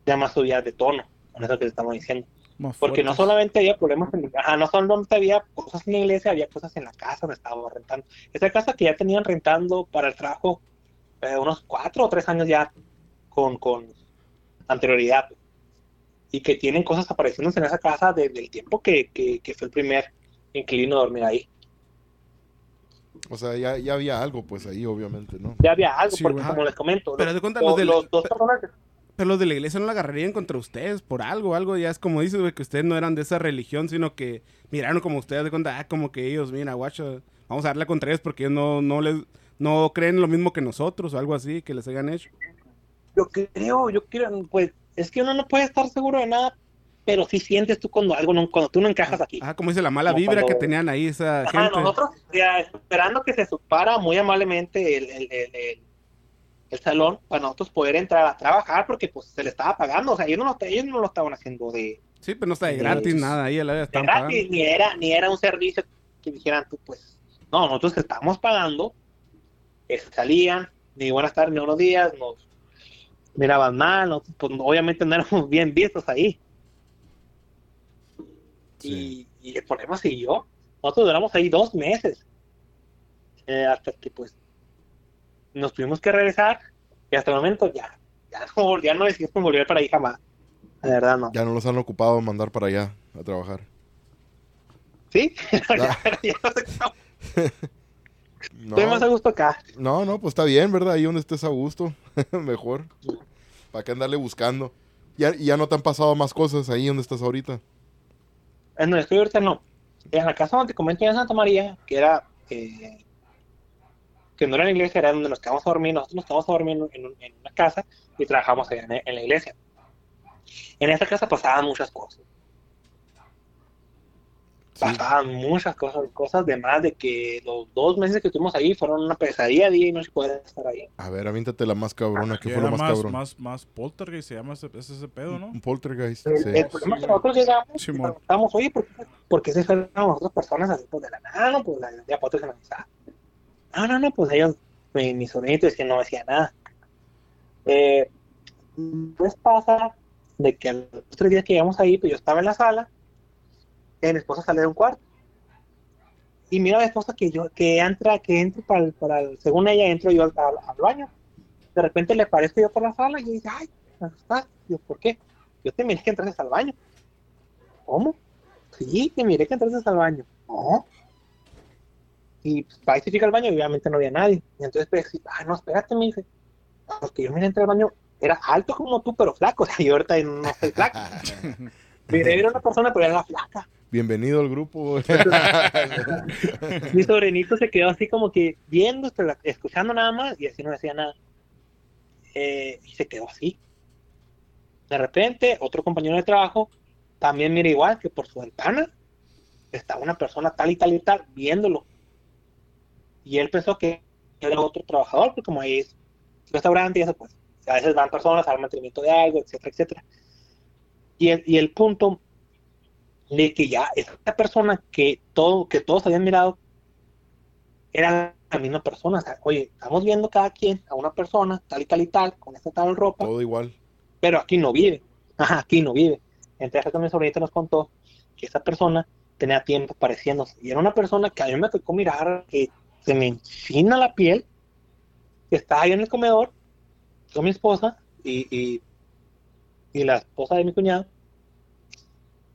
ya más subidas de tono, con eso que te estamos diciendo. Más Porque no solamente había problemas en ajá, no solamente había cosas en la iglesia, había cosas en la casa donde estábamos rentando. Esa casa que ya tenían rentando para el trabajo eh, unos cuatro o tres años ya con, con anterioridad. y que tienen cosas apareciéndose en esa casa desde el tiempo que, que, que fue el primer inquilino a dormir ahí. O sea, ya, ya había algo, pues ahí, obviamente, ¿no? Ya había algo, Sí, porque como les comento, Pero los, de cuenta, los- los de, los dos personas pero los de la iglesia no la agarrarían contra ustedes por algo, algo. Ya es como dices, güey, que ustedes no eran de esa religión, sino que miraron como ustedes de cuenta, ah, como que ellos, mira, guacho, vamos a darle contra ellos porque ellos no, no les, no creen lo mismo que nosotros o algo así que les hayan hecho. yo creo, yo creo, pues es que uno no puede estar seguro de nada, pero sí sientes tú cuando algo no, cuando tú no encajas aquí. Ah, como dice la mala Como vibra que tenían ahí esa Ajá, gente. nosotros ya, esperando que se supara muy amablemente el, el, el, el- el salón para nosotros poder entrar a trabajar porque pues se le estaba pagando, o sea, ellos no, lo- ellos no lo estaban haciendo de, Sí, pero no está de gratis pues, nada ahí, a la gratis, pagando. ni era, ni era un servicio que dijeran tú, pues, no, nosotros que estamos pagando, eh, salían, ni buenas tardes, ni buenos días, nos miraban mal, nosotros, pues obviamente no éramos bien vistos ahí. Sí. Y, y el problema siguió. Nosotros duramos ahí dos meses. Eh, hasta que pues nos tuvimos que regresar y hasta el momento ya, ya no, ya no decidimos volver para ahí jamás. La verdad no. Ya no los han ocupado mandar para allá a trabajar. ¿Sí? Ya. Ya no cómo. No, Estoy más a gusto acá. no, no, pues está bien, ¿verdad? Ahí donde estés a gusto, mejor. ¿Para qué andarle buscando? Ya, y ya no te han pasado más cosas ahí donde estás ahorita. En donde estoy ahorita no. En la casa donde te comento en Santa María, que era eh, que no era en la iglesia, era donde nos quedamos a dormir. Nosotros nos quedamos a dormir en, un- en una casa y trabajamos allá en, en la iglesia. En esa casa pasaban muchas cosas. Sí. Pasaban muchas cosas, cosas de más de que los dos meses que estuvimos ahí fueron una pesadilla día y noche poder estar ahí. A ver, avíntate la más cabrona. ¿Qué Que fue lo más, más, cabrón? más, más poltergeist, se llama ese, ese, ese pedo, ¿no? Un poltergeist. El, sí. el problema es que nosotros llegamos y preguntamos, oye, ¿por qué, por qué se fueron otras personas así pues, de la nada? No, pues la de apoyo generalizada. No, no, no, pues ellos, mi, mi sobrinito decía, no decía nada. Eh, pues pasa de que los tres días que llegamos ahí, pues yo estaba en la sala, y mi esposa sale de un cuarto. Y mira a mi esposa que yo, que entra, que entro para el, para según ella entro yo al, baño. De repente le aparezco yo por la sala y ella dice, ay, yo, ¿por qué? Yo te miré que entraste al baño. ¿Cómo? Sí, te miré que entraste al baño. No. Y se fija al baño y obviamente no había nadie. Y entonces, pues, ah, no, espérate, me dice. Porque yo miré entrar al baño, era alto como tú, pero flaco. O sea, yo ahorita no soy flaco. Miré era una persona, pero era flaca. Bienvenido al grupo. Mi sobrinito se quedó así como que viendo, escuchando nada más y así no decía nada. Eh, y se quedó así. De repente, otro compañero de trabajo también mira igual que por su ventana estaba una persona tal y tal y tal viéndolo. Y él pensó que era otro trabajador, porque como ahí es restaurante y eso, pues a veces van personas al mantenimiento de algo, etcétera, etcétera. Y el, y el punto de que ya esta persona que todo que todos habían mirado era la misma persona. O sea, oye, estamos viendo cada quien a una persona tal y tal y tal, con esta tal ropa, Todo igual. pero aquí no vive. Ajá, aquí no vive. Entonces, mi sobrinito nos contó que esa persona tenía tiempo pareciéndose. Y era una persona que a mí me tocó mirar, que se me enchina la piel, estaba ahí en el comedor con mi esposa y, y, y la esposa de mi cuñado.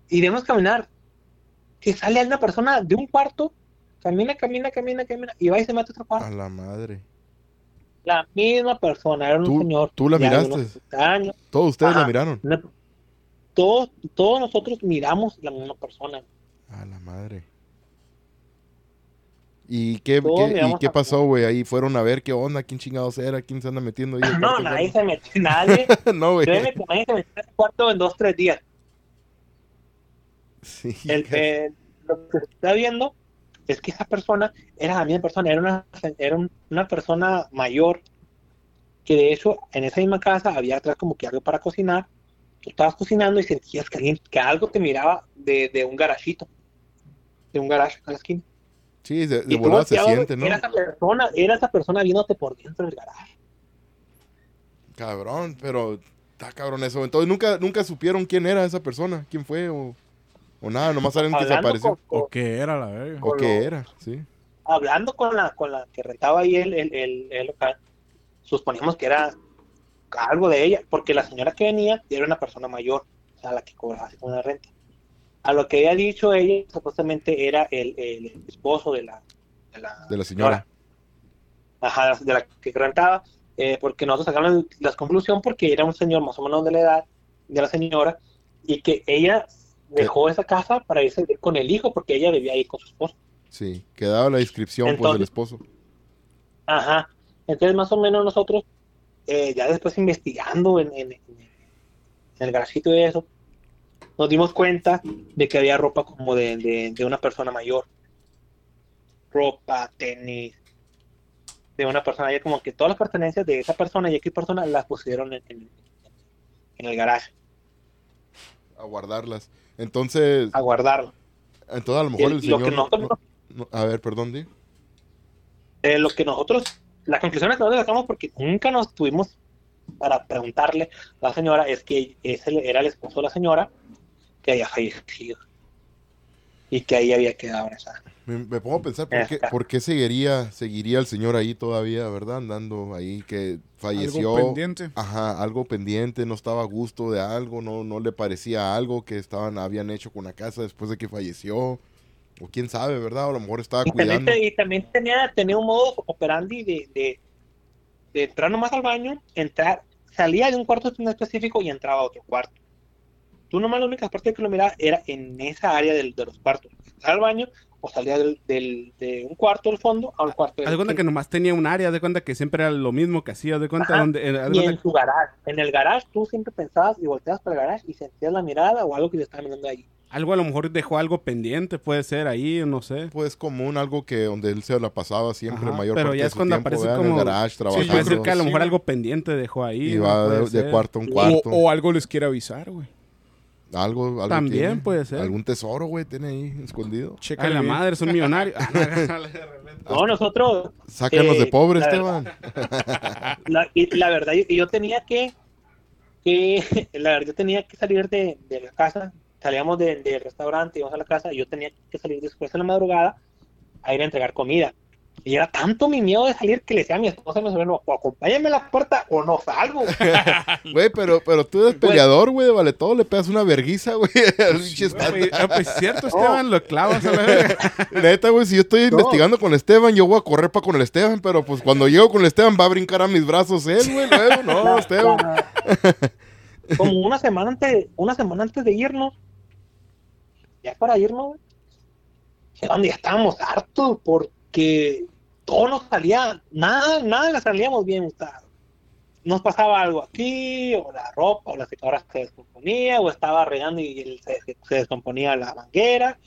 Y debemos caminar. Que sale una persona de un cuarto, camina, camina, camina, camina, y va y se mete a otro cuarto. A la madre. La misma persona, era un ¿Tú- señor. tú la miraste? unos 60 años. Todos ustedes la miraron. Una- todos, todos nosotros miramos la misma persona. A la madre. ¿Y qué, qué- y pasó, güey? Ahí fueron a ver qué onda, quién chingados era, quién se anda metiendo ahí. No, nadie se metió, nadie. no, güey. Créeme que nadie se metió en el cuarto en dos, tres días. Sí. El, eh, lo que se está viendo es que esa persona era la misma persona, era una, era un- una persona mayor que de hecho en esa misma casa había atrás como que algo para cocinar. Tú estabas cocinando y sentías que, alguien- que algo te miraba de, de un garajito, de un garaje a la esquina. Sí, de, de volada se siente, ¿no? Era esa persona, era esa persona viéndote por dentro del garaje. Cabrón, pero está cabrón eso. Entonces nunca, nunca supieron quién era esa persona, quién fue o, o nada, nomás saben que se apareció. con- con- ¿O qué era la verga? O qué era, sí. hablando con la con la que rentaba ahí el, el, el- el local, suponíamos que era algo de ella, porque la señora que venía era una persona mayor, o a la que cobraba una renta. A lo que había dicho ella, supuestamente era el, el esposo de la, de la, De la señora. Ajá, de la que rentaba, eh, porque nosotros sacamos la conclusión porque era un señor más o menos de la edad de la señora y que ella dejó esa casa para irse con el hijo porque ella vivía ahí con su esposo. Sí, quedaba la descripción pues del esposo. Ajá. Entonces, más o menos nosotros, eh, ya después investigando en, en- en- el garajito y eso, nos dimos cuenta de que había ropa como de, de- de una persona mayor. Ropa, tenis, de una persona mayor, como que todas las pertenencias de esa persona y X persona las pusieron en, en- en el garaje A guardarlas. Entonces, a guardarlo. entonces a lo Y mejor el- el lo señor... que nosotros, no- no- a ver, perdón, di. eh, lo que nosotros, la conclusión que nosotros sacamos, porque nunca nos tuvimos para preguntarle a la señora, es que ese era el esposo de la señora que había fallecido y que ahí había quedado en esa. Me, me pongo a pensar, ¿por qué, Ajá. por qué seguiría, seguiría el señor ahí todavía, verdad? Andando ahí, que falleció. Algo pendiente. Ajá, algo pendiente, no estaba a gusto de algo, no, no le parecía algo que estaban, habían hecho con la casa después de que falleció. O quién sabe, ¿verdad? O a lo mejor estaba Y también, cuidando. te- y también tenía, tenía un modo operandi de, de, de entrar nomás al baño, entrar, salía de un cuarto específico y entraba a otro cuarto. Tú nomás la única parte que lo mirabas era en esa área del- de los cuartos. Entrar al baño o salía del, del- de un cuarto del fondo a un cuarto Haz del de cuenta que nomás tenía un área, haz de cuenta que siempre era lo mismo que hacía, haz de cuenta Ajá. donde... eh, haz de Y cuenta en su garage. En el garage tú siempre pensabas y volteabas para el garage y sentías la mirada o algo que te estaba mirando ahí. Algo a lo mejor dejó algo pendiente, puede ser ahí, no sé. Pues común, algo que donde él se la pasaba siempre, Ajá, mayor pero parte ya de es su cuando tiempo, aparece ¿verdad? en como- el garage Sí, trabajando. Puede ser que a lo Sí, mejor güey. algo pendiente dejó ahí. y va de, de cuarto en O- cuarto. O, o algo les quiere avisar, güey. Algo, algo También tiene. puede ser. Algún tesoro, güey, tiene ahí escondido. A Chécale la madre, es un millonario. No, nosotros, Sácanos Eh, de pobre, la Esteban. la, y la verdad, yo, yo tenía que, que, la verdad, yo tenía que salir de, de la casa, salíamos de- del restaurante, íbamos a la casa, y yo tenía que salir después de la madrugada a ir a entregar comida. Y era tanto mi miedo de salir que le decía a mi esposa, mi sobrino, o acompáñame a la puerta o no salgo. Güey, pero, pero tú eres peleador, güey, vale todo, le pegas una verguiza, güey. pinche Güey, estándar. ah, pues cierto, Esteban, lo clavas a la. Neta, güey, si yo estoy No. investigando con Esteban, yo voy a correr para con el Esteban, pero pues cuando llego con el Esteban va a brincar a mis brazos él, güey, luego, no, Esteban. Como una semana antes, una semana antes de irnos, ya para irnos, güey, ya donde ya estábamos hartos porque todo nos salía, nada, nada le salíamos bien, nos pasaba algo aquí, o la ropa, o la secadora se descomponía, o estaba regando y el- se, se descomponía la manguera,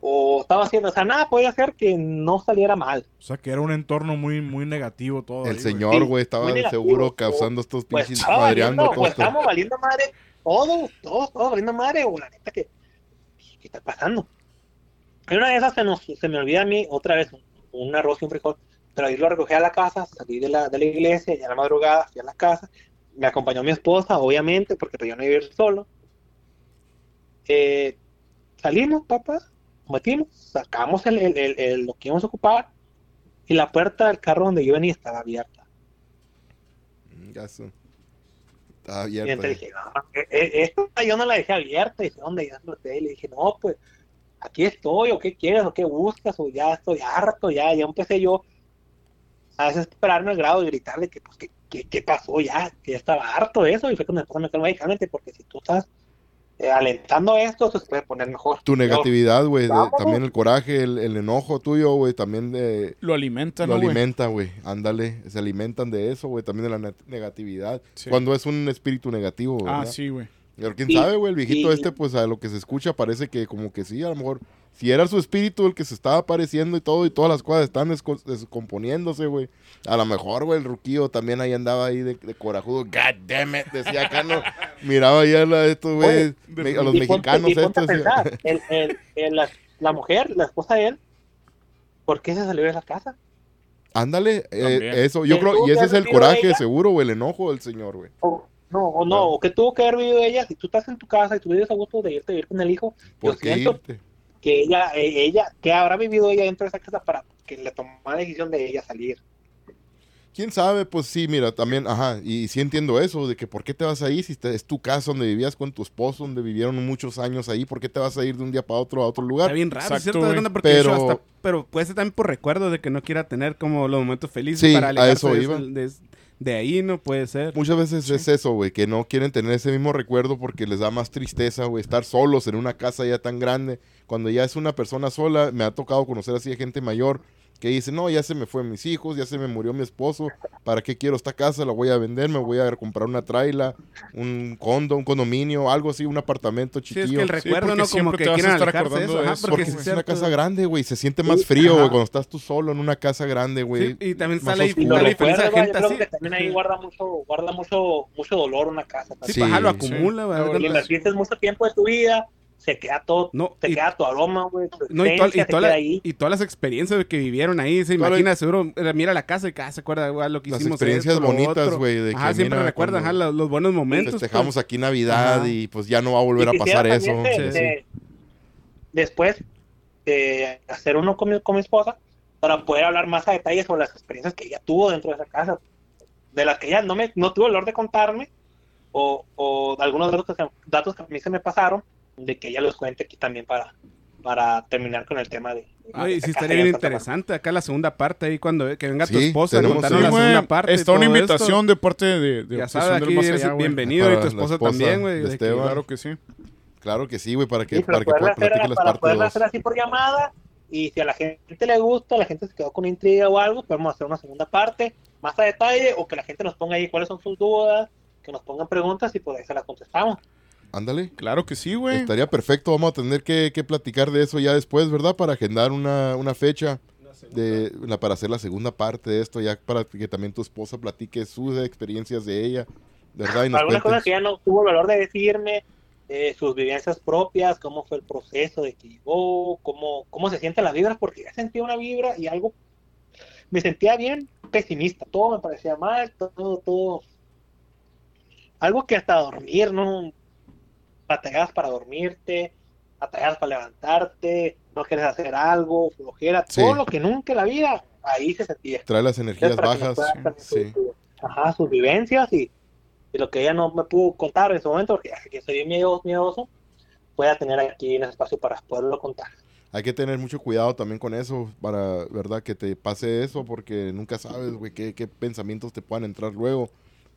o estaba haciendo, o sea, nada podía hacer que no saliera mal. O sea, que era un entorno muy, muy negativo todo. ahí, El güey. señor, Sí, güey, estaba negativo, seguro o- causando estos Pues pinches, estaba madreando valiendo, todo pues esto. estábamos valiendo madre, todo, todo, todo valiendo madre, o la neta que, ¿qué está pasando? En una de esas se, nos, se me olvida a mí otra vez un, arroz y un frijol, pero ahí lo recogí a la casa, salí de la, de la iglesia, ya a la madrugada, fui a la casa, me acompañó mi esposa, obviamente, porque pues yo no iba a ir solo. Eh, salimos, papá, metimos, sacamos el, el- el- el- lo que íbamos a ocupar, y la puerta del carro donde yo venía estaba abierta. Mm, gaso. Estaba Y abierto. entonces dije, no, eh, eh, esta yo no la dejé abierta. Y dice, ¿dónde? Y le dije, no, pues aquí estoy, o qué quieres, o qué buscas, o ya estoy harto, ya, ya empecé yo a desesperarme al grado de gritarle que, pues, que, que- qué pasó ya, que ya estaba harto de eso. Y fue cuando me esposa me calmó, "Ay, cálmate, porque si tú estás eh, alentando esto, se puede poner mejor. Tu negatividad, güey, también el coraje, el, el enojo tuyo, güey, también de, Lo alimentan, lo ¿no, güey? alimenta, güey. Ándale, se alimentan de eso, güey, también de la ne- negatividad. Sí. Cuando es un espíritu negativo, Ah, ¿verdad? sí, güey. Pero quién sabe, güey, el viejito y- este, pues a lo que se escucha parece que como que sí, a lo mejor, si era su espíritu el que se estaba apareciendo y todo, y todas las cosas están desco- descomponiéndose, güey. A lo mejor, güey, el ruquillo también ahí andaba ahí de, de corajudo, god damn it, decía acá, no, miraba ya a estos, güey, a los Y ponte- mexicanos y ponte a estos. pensar, el- el- el- la, la mujer, la esposa de él, ¿por qué se salió de la casa? Ándale, eh, eso, yo Que creo, y ese es el coraje, seguro, güey, el enojo del señor, güey. O, no, o no, Claro. o que tuvo que haber vivido ella, si tú estás en tu casa y tú vives a gusto de irte a vivir con el hijo, yo ¿Por qué siento irte? que ella, eh, ella, que habrá vivido ella dentro de esa casa para que le tomara la decisión de ella salir. quién sabe, pues sí, mira, también, ajá, y sí entiendo eso, de que por qué te vas a ir si te- es tu casa donde vivías con tu esposo, donde vivieron muchos años ahí, ¿por qué te vas a ir de un día para otro a otro lugar? Está bien raro, Exacto, Pero- hasta- pero puede ser también por recuerdo de que no quiera tener como los momentos felices Sí, para a alejarse eso de, iba. de, de ahí, ¿no? Puede ser. Muchas veces es eso, güey, que no quieren tener ese mismo recuerdo porque les da más tristeza, güey, estar solos en una casa ya tan grande. Cuando ya es una persona sola, me ha tocado conocer así a gente mayor que dice, no, ya se me fue mis hijos, ya se me murió mi esposo, ¿para qué quiero esta casa? La voy a vender, me voy a comprar una traila, un condo, un condominio, algo así, un apartamento Sí, chiquillo. es que el Sí, recuerdo, porque ¿no? Como que te vas a quieren estar acordando eso. de Ajá, eso. porque Porque sí es es una casa grande, güey, se siente más frío, güey, cuando estás tú solo en una casa grande, güey. Sí, y también sale ahí, sale diferencia de gente yo creo así. que también ahí guarda mucho, guarda mucho, mucho dolor una casa. Sí, Sí, paja, lo sí. acumula, güey. Sí. Y invertiste mucho tiempo de tu vida, se queda todo, No, se y- queda tu aroma, güey, tu No, y, to- y toda la- y todas las experiencias que vivieron ahí, se la- imagina, seguro, eh, mira la casa y cada se acuerda güey, lo que Las hicimos. experiencias esto, lo bonitas, güey, de Ajá, que siempre mira, recuerda cuando ajá, los, los buenos momentos. Festejamos pues. aquí Navidad Ajá. y pues ya no va a volver Y a pasar eso. de- Sí, de- Después de hacer uno con mi, con mi esposa, para poder hablar más a detalle sobre las experiencias que ella tuvo dentro de esa casa, de las que ella no, me, no tuvo el honor de contarme, o, o de algunos datos que, datos que a mí se me pasaron, de que ella los cuente aquí también para, para terminar con el tema de... Ay, de sí, estaría bien interesante acá la segunda parte ahí cuando que venga tu esposa a tenemos- contarnos sí, la güey, segunda parte. y Está una invitación esto. de parte de, de Ya sabes, aquí Más eres bienvenido y Para tu la esposa, esposa también, güey. Claro que sí. Claro que sí, güey, para que, Sí, para que hacer, las para partes poderla hacer así por llamada y si a la gente le gusta, la gente se quedó con intriga o algo, podemos hacer una segunda parte más a detalle o que la gente nos ponga ahí cuáles son sus dudas, que nos pongan preguntas y por ahí se las contestamos. Ándale. Claro que sí, güey. Estaría perfecto. Vamos a tener que, que platicar de eso ya después, ¿verdad? Para agendar una, una fecha de, la, para hacer la segunda parte de esto, ya para que también tu esposa platique sus experiencias de ella, ¿verdad? Y nos Algunas cosas que ya no tuvo el valor de decirme, eh, sus vivencias propias, cómo fue el proceso de que llegó, cómo, cómo se sienten las vibras, porque ya sentía una vibra y algo, me sentía bien pesimista, todo me parecía mal, todo, todo, algo que hasta dormir, ¿no? Batallas para dormirte, batallas para levantarte, no quieres hacer algo, flojera, Sí. todo lo que nunca en la vida, ahí se sentía. Trae las energías bajas. Sí. su- su- ajá, sus vivencias y, y lo que ella no me pudo contar en ese momento, porque que soy miedoso, miedoso, pueda tener aquí un espacio para poderlo contar. Hay que tener mucho cuidado también con eso, para, ¿verdad? Que te pase eso, porque nunca sabes, güey, qué, qué pensamientos te puedan entrar luego.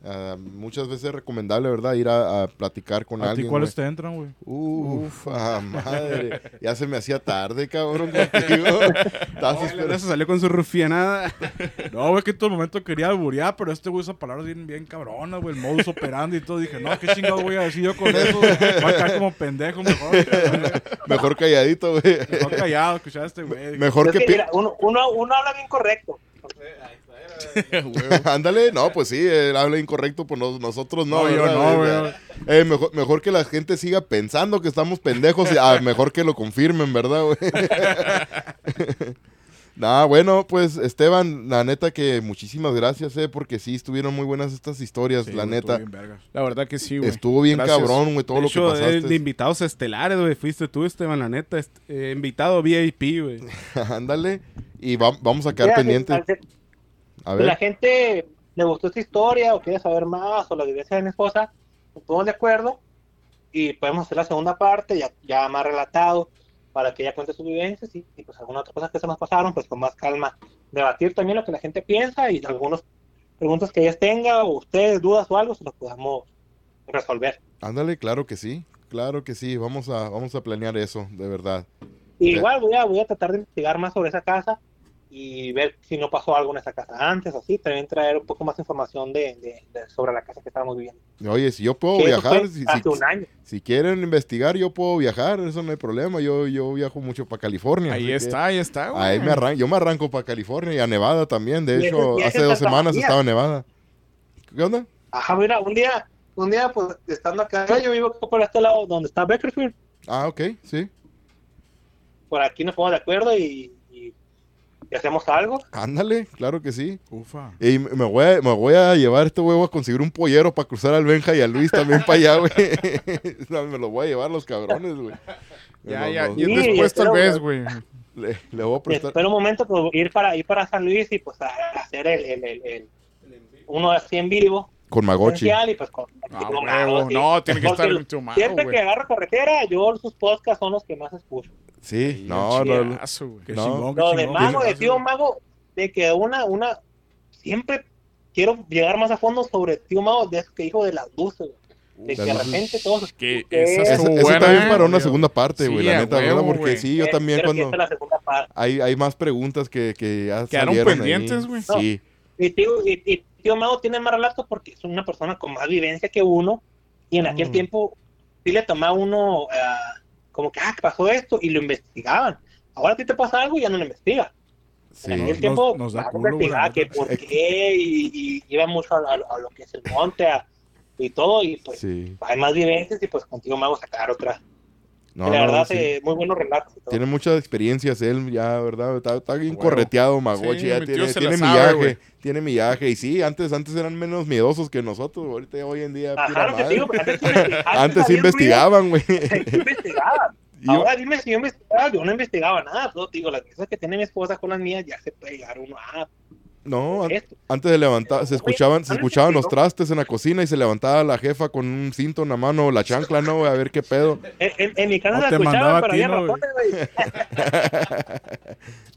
Ah, muchas veces es recomendable, ¿verdad? Ir a, a platicar con ¿A ti alguien. cuáles te entran, güey? Uf, ah, madre. Ya se me hacía tarde, cabrón, contigo. Esperando. eso salió con su rufianada. No, güey, que en todo momento quería alburear, pero este güey usa palabras bien, bien cabronas, güey, el modus operandi y todo. Dije, no, qué chingado voy a decir yo con eso. Voy a caer como pendejo, mejor. Mejor calladito, güey. Mejor callado, este güey. Mejor Es que... que, mira, uno, uno, uno habla bien correcto. Ándale, no, pues sí, él habla incorrecto, pues nos- nosotros no. No, yo no, Eh, güey. eh, mejor, mejor que la gente siga pensando que estamos pendejos, y, ah, mejor que lo confirmen, ¿verdad, güey? Nah, bueno, pues Esteban, la neta que muchísimas gracias, eh, porque sí estuvieron muy buenas estas historias, Sí, la güey, neta. La verdad que sí, güey. Estuvo bien Gracias. cabrón, güey, todo de lo que pasaste. de invitados estelares, güey. Fuiste tú, Esteban, la neta. est- eh, invitado VIP, güey. Ándale, y va- vamos a quedar Mira, pendientes. A si la gente le gustó esta historia o quiere saber más o la vivencia de mi esposa, nos ponemos de acuerdo y podemos hacer la segunda parte ya, ya más relatado para que ella cuente sus vivencias y, y, pues algunas otras cosas que se nos pasaron, pues con más calma debatir también lo que la gente piensa y algunas preguntas que ellas tenga o ustedes dudas o algo se los podamos resolver. ándale, claro que sí, claro que sí, vamos a, vamos a planear eso, de verdad. Igual voy a, voy a tratar de investigar más sobre esa casa y ver si no pasó algo en esa casa antes o así, también traer un poco más información de, de- de- sobre la casa que estábamos viviendo. Oye, si yo puedo Que viajar, si, si- hace un año. si quieren investigar, yo puedo viajar, eso no hay problema. Yo, yo viajo mucho para California. Ahí está, ahí está, güey. Ahí me arran yo me arranco para California y a Nevada también. De Y hecho, hace dos semanas estaba en Nevada. ¿Qué onda? Ajá, mira, un día, un día, pues, estando acá, yo vivo por este lado donde está Bakersfield, Ah, ok, sí. por aquí nos ponemos de acuerdo y, hacemos algo. Ándale, claro que sí. Ufa. Y me voy, a, me voy a llevar este huevo a conseguir un pollero para cruzar al Benja y a Luis también para allá, güey. No, me los voy a llevar los cabrones, güey. Ya, ya. los- Y Sí, después tal vez, güey. le, le voy a prestar. Espero un momento pues, ir para ir para San Luis y pues hacer el, el, el, el- uno así en vivo, Con Magochi. y pues con Ah, Tío huevo. Mago, sí. No, tiene que Porque estar en tu mano, Siempre güey. que agarro carretera, yo sus podcasts son los que más escucho. Sí, no, no, no. No. Lo de. Mago, de Tío. Mago, de que una, una, siempre quiero llegar más a fondo sobre Tío Mago, de eso que dijo de las luces, de que de repente todos... Que esa Eso, estuvo eso buena, también ¿eh? para una segunda parte, Sí, güey, la neta, huevo, ¿verdad? Porque sí, yo Eh, también cuando... esta es la segunda parte. Hay, hay más preguntas que, que ya Quedaron pendientes, güey. Sí, Y tío, y, y tío Mago tiene más relatos porque es una persona con más vivencia que uno. Y en aquel Mm. tiempo sí le tomaba uno ah, como que, ah, pasó esto y lo investigaban. Ahora a ti te pasa algo y ya no lo investiga. sí. En aquel Nos- tiempo nos ah, culo, investigaba que por qué y, y iba mucho a, a- a lo que es el monte a- y todo. Y pues sí. hay más vivencias y pues contigo Mago sacar otra. No, la no, verdad, sí. eh, muy buenos relatos. y todo. Tiene muchas experiencias él ya, ¿verdad? Está, está bien correteado Magochi, Sí, ya tiene, tiene sabe, millaje, tiene millaje. Y sí, antes, antes eran menos miedosos que nosotros, ahorita hoy en día Ajá, lo que te madre. digo, antes, Antes investigaban, güey. investigaban. Yo- Ahora dime si yo investigaba, yo no investigaba nada, todo te digo, las cosas que tiene mi esposa con las mías ya se puede llegar uno a No, an- esto. antes de levantar, se escuchaban, se ¿no escuchaban los trastes en la cocina y se levantaba la jefa con un cinto en la mano, la chancla, ¿no? güey? A ver qué pedo. En, en- en mi casa No se te mandaba escuchaba, a pero había ¿no.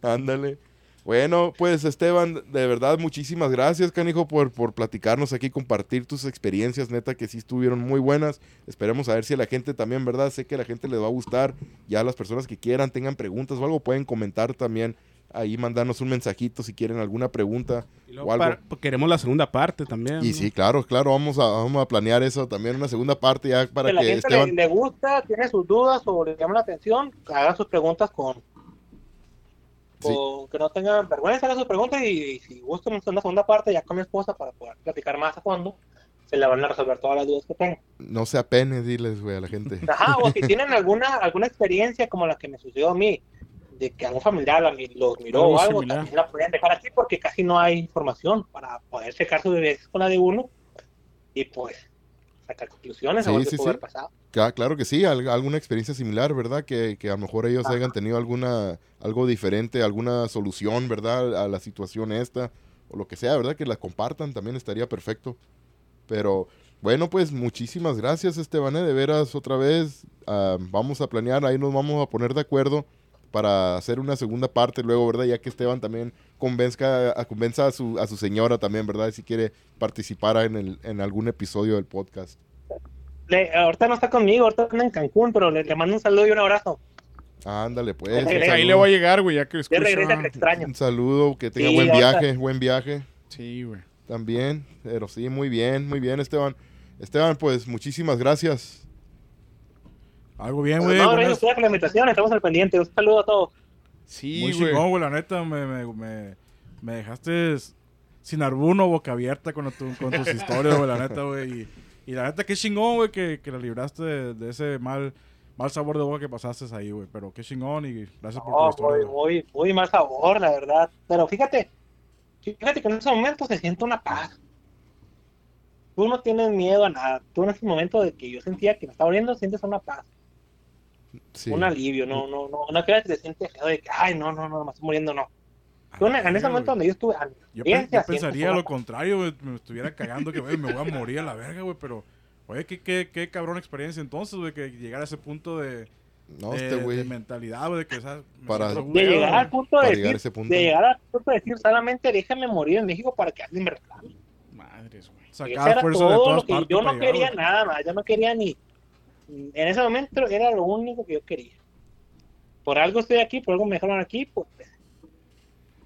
Ándale. Bueno, pues Esteban, de verdad, muchísimas gracias, canijo, por, por platicarnos aquí, compartir tus experiencias, neta, que sí estuvieron muy buenas. Esperemos a ver si a la gente también, ¿verdad? Sé que a la gente les va a gustar. Ya las personas que quieran, tengan preguntas o algo, pueden comentar también. Ahí mandarnos un mensajito si quieren alguna pregunta. Y luego o algo. para- pues, queremos la segunda parte también. Y ¿no? sí, claro, claro, vamos a, vamos a planear eso también, una segunda parte ya para Que la que gente Esteban... le, le gusta, tiene sus dudas o le llama la atención, haga sus preguntas con, Sí. con- que no tengan vergüenza, haga sus preguntas y, y si gusta una segunda parte ya con mi esposa para poder platicar más a fondo, se le van a resolver todas las dudas que tengan. No se apene, diles, güey, a la gente. Ajá, o si tienen alguna alguna experiencia como la que me sucedió a mí, de que algún familiar la los miró Algo o algo, similar. también la pueden dejar aquí porque casi no hay información para poder checar sus vivencias con la de uno y pues sacar conclusiones Sí, sí, sí. pasado. Cla- Claro que sí, al- alguna experiencia similar, ¿verdad? Que, que a lo mejor ellos hayan tenido alguna, algo diferente, alguna solución, ¿verdad? A la situación esta, o lo que sea, ¿verdad? Que la compartan, también estaría perfecto. Pero bueno, pues muchísimas gracias, Esteban, ¿eh? de veras, otra vez. ah, vamos a planear, ahí nos vamos a poner de acuerdo para hacer una segunda parte luego, ¿verdad? Ya que Esteban también convenzca, a, convenza a su, a su señora también, ¿verdad? Si quiere participar en, el, en algún episodio del podcast. Le- ahorita no está conmigo, ahorita anda en Cancún, pero le, le mando un saludo y un abrazo. Ándale, pues. Ahí le voy a llegar, güey, ya que Ya escucho. regresa, te extraño. Un saludo, que tenga Sí, buen ahorita- viaje, buen viaje Sí, güey. también. Pero sí, muy bien, muy bien, Esteban. Esteban, pues muchísimas gracias. Algo bien, No, güey. gracias buenas- ustedes por la invitación, estamos al pendiente. Un saludo a todos. Sí, Muy chingón, güey, la neta, me, me, me, me dejaste sin arbuno, boca abierta con, tu- con tus historias, güey, la neta, güey. Y, y la neta, qué chingón, güey, que, que la libraste de, de ese mal, mal sabor de boca que pasaste ahí, güey. Pero qué chingón y gracias por tu No, historia. muy, muy, muy mal sabor, la verdad. Pero fíjate, fíjate que en ese momento se siente una paz. Tú no tienes miedo a nada. Tú en ese momento de que yo sentía que me estaba muriendo, sientes una paz, Sí. un alivio. No, no, no, no creas que te sientes feo de que, ay, no, no, no, me estoy muriendo, no. Tú en, en ese Ah, momento donde yo estuve, a Yo, pe- yo pensaría una lo contrario, güey. Me estuviera cagando que, güey, me voy a morir a la verga, güey. Pero, oye, qué, qué, qué cabrón experiencia entonces, güey, que llegar a ese punto de, No, de, este de güey. mentalidad, güey, de que, Para- De llegar al punto de decir, llegar ese punto. de llegar al punto de decir solamente déjame morir en México para que alguien me reclame. Madres, güey. Eso Sacar era fuerza de todo todas lo que partes yo no llegar, quería güey. nada más, yo no quería ni en ese momento era lo único que yo quería. Por algo estoy aquí, por algo me dejaron aquí, pues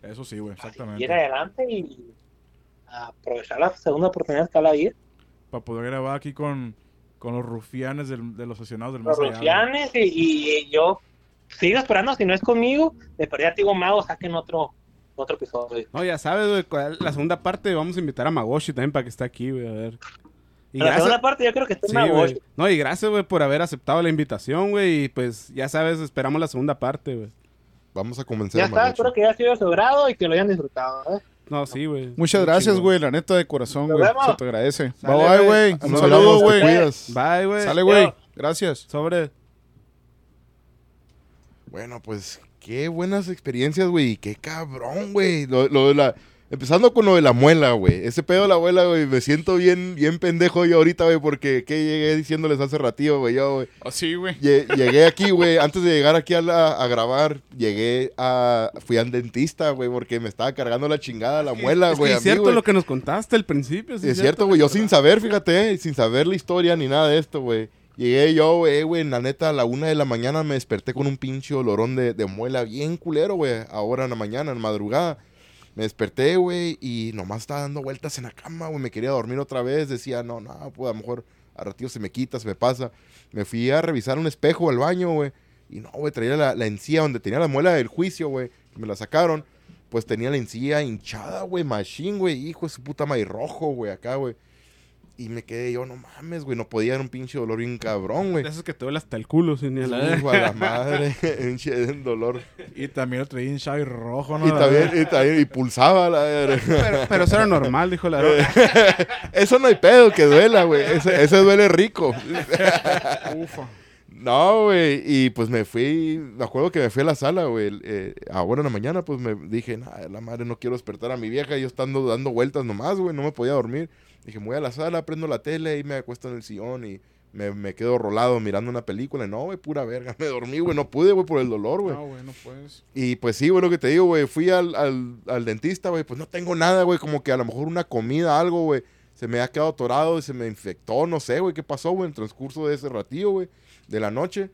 Eso sí, güey, ir exactamente. adelante y aprovechar la segunda oportunidad que la vida. Para poder grabar aquí con, con los rufianes del- de los aficionados del Los más allá. güey. rufianes y, y yo sigo esperando, si no es conmigo, de perdida digo mago, saquen otro otro episodio. No, ya sabes, güey, la segunda parte vamos a invitar a Magoshi también para que esté aquí, güey, a ver. Y la segunda parte yo creo que está Sí, en. No, y gracias, güey, por haber aceptado la invitación, güey. Y pues, ya sabes, esperamos la segunda parte, güey. Vamos a convencer Ya a está, espero que haya sido grado y que lo hayan disfrutado. ¿eh? No, sí, güey. Muchas Muy gracias, güey, la neta de corazón, Nos güey. vemos. Se te agradece. Sale, bye bye, güey. Un saludo, güey. Bye, güey. Sale, güey. Gracias. Sobre. Bueno, pues qué buenas experiencias, güey. y Qué cabrón, güey. Lo, lo de la, Empezando con lo de la muela, güey. Ese pedo de la muela, güey. Me siento bien, bien pendejo yo ahorita, güey, porque ¿qué llegué diciéndoles hace ratillo, güey? Yo, güey. Así, güey. Lle- Llegué aquí, güey. Antes de llegar aquí a, la- a grabar, llegué a. Fui al dentista, güey, porque me estaba cargando la chingada la muela, es que güey. es mí, cierto lo que nos contaste al principio. sí Es cierto, güey. Yo sin saber, fíjate, eh, sin saber la historia ni nada de esto, güey. Llegué yo, güey, güey, la neta, a la una de la mañana me desperté con un pinche olorón de, de muela bien culero, güey. Ahora en la mañana, en madrugada. Me desperté, güey, y nomás estaba dando vueltas en la cama, güey. Me quería dormir otra vez. Decía, no, no, pues a lo mejor a ratito se me quita, se me pasa. Me fui a revisar un espejo al baño, güey. Y no, güey, traía la, la encía donde tenía la muela del juicio, güey. Me la sacaron. Pues tenía la encía hinchada, güey, machine, güey. Hijo de su puta madre rojo, güey, acá, güey. Y me quedé yo, no mames, güey, no podía, era un pinche dolor bien cabrón, güey. De esos que te duele hasta el culo, sin ni la Hijo a la madre, pinche dolor. Y también lo traía hinchado y rojo, ¿no? Y también, y también, y pulsaba la pero, pero eso era normal, dijo la Eso no hay pedo que duela, güey. Ese, ese duele rico. Ufa. No, güey. Y pues me fui, me acuerdo que me fui a la sala, güey. eh, ahora en la mañana, pues me dije, nah, la madre, no quiero despertar a mi vieja. Yo estando dando vueltas nomás, güey. No me podía dormir. Dije, me voy a la sala, prendo la tele y me acuesto en el sillón y me, me quedo rolado mirando una película. No, güey, pura verga. Me dormí, güey. No pude, güey, por el dolor, güey. No, güey, no puedes. Y pues sí, güey, lo que te digo, güey, fui al, al, al dentista, güey, pues no tengo nada, güey, como que a lo mejor una comida, algo, güey, se me ha quedado atorado y se me infectó, no sé, güey, qué pasó, güey, en el transcurso de ese ratillo, güey, de la noche.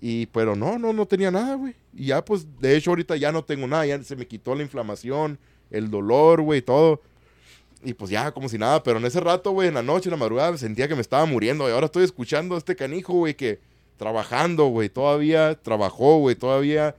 Y, pero no, no, no tenía nada, güey. Y ya, pues, de hecho, ahorita ya no tengo nada, ya se me quitó la inflamación, el dolor, güey, todo. Y pues ya, como si nada, pero en ese rato, güey, en la noche, en la madrugada, sentía que me estaba muriendo. Y ahora estoy escuchando a este canijo, güey, que trabajando, güey, todavía trabajó, güey, todavía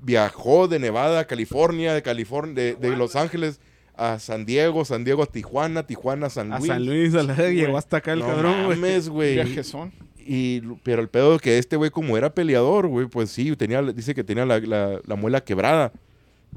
viajó de Nevada a California, de California, de, de Los Ángeles a San Diego, San Diego a Tijuana, Tijuana a San A Luis. San Luis, a la llegó hasta acá el no cabrón, güey. güey. Viajesón. Y, pero el pedo es que este güey, como era peleador, güey, pues sí, tenía, dice que tenía la, la- la muela quebrada.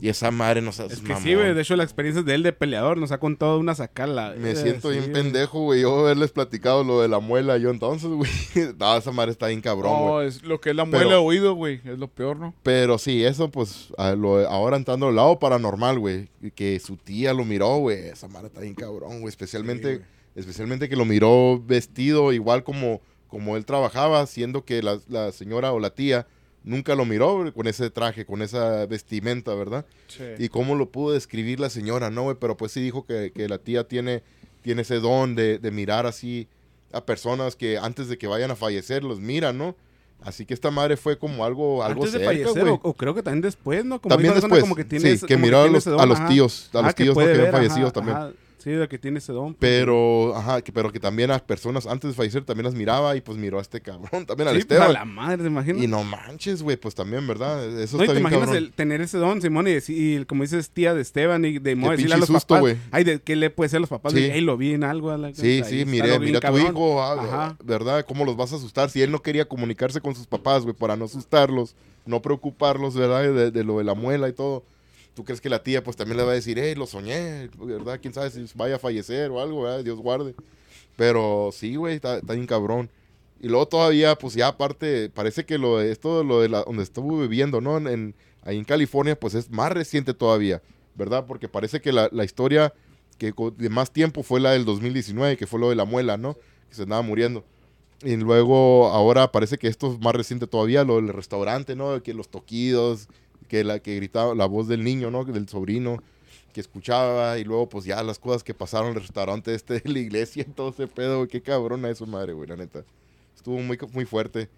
Y esa madre no seas Es que mamón. sí, güey. De hecho, la experiencia de él de peleador nos ha contado una sacala. Me Eh, siento sí, bien güey. pendejo, güey. Yo haberles platicado lo de la muela yo entonces, güey. no, esa madre está bien cabrón, güey. No, es lo que es la Pero- muela de oído, güey. Es lo peor, ¿no? Pero sí, eso pues, a lo- ahora entrando al lado paranormal, güey, que su tía lo miró, güey, esa madre está bien cabrón, güey, especialmente, especialmente que lo miró vestido igual como, como él trabajaba, siendo que la, la señora o la tía nunca lo miró con ese traje, con esa vestimenta, ¿verdad? Sí. Y cómo lo pudo describir la señora, ¿no, güey? Pero pues sí dijo que, que la tía tiene, tiene ese don de, de mirar así a personas que antes de que vayan a fallecer los miran, ¿no? Así que esta madre fue como algo, algo Antes de fallecer, o, o creo que también después, ¿no? Como También persona después, como que tiene sí, que miró a los, a tíos, a Ah, los que tíos ¿no? puede que habían fallecido ajá, también. Sí, que tiene ese don. pues, Pero, ajá, que, pero que también a personas antes de fallecer también las miraba y pues miró a este cabrón, también al Sí, pues, Esteban. a la madre, ¿te imaginas? y no manches, güey, pues también, ¿verdad? Eso No, y está te bien imaginas cabrón. el, tener ese don, Simón, y, decir- y como dices, tía de Esteban, y de modo decirle a los susto, papás, ay, de, ¿qué le puede decir a los papás? Sí. De, "Ey, lo vi en algo. a la- Sí, ahí sí, bien mira a tu cabrón". hijo, ah, Ajá. ¿verdad? ¿Cómo los vas a asustar? Si él no quería comunicarse con sus papás, güey, para no asustarlos, no preocuparlos, ¿verdad? De, de lo de la muela y todo. ¿Tú crees que la tía, pues también le va a decir, hey, lo soñé, ¿verdad? ¿Quién sabe si vaya a fallecer o algo, ¿verdad? Dios guarde. Pero sí, güey, está, está bien cabrón. Y luego todavía, pues ya aparte, parece que lo esto, lo de la, donde estuvo viviendo, ¿no? En, en- ahí en California, pues es más reciente todavía, ¿verdad? Porque parece que la, la historia que de más tiempo fue la del 2019, que fue lo de la muela, ¿no? Que se andaba muriendo. Y luego ahora parece que esto es más reciente todavía, lo del restaurante, ¿no? Que los toquidos, que la que gritaba la voz del niño, ¿no? Del sobrino que escuchaba y luego pues ya las cosas que pasaron en el restaurante este de la iglesia y todo ese pedo, güey, qué cabrona es su madre, güey, la neta. Estuvo muy, muy fuerte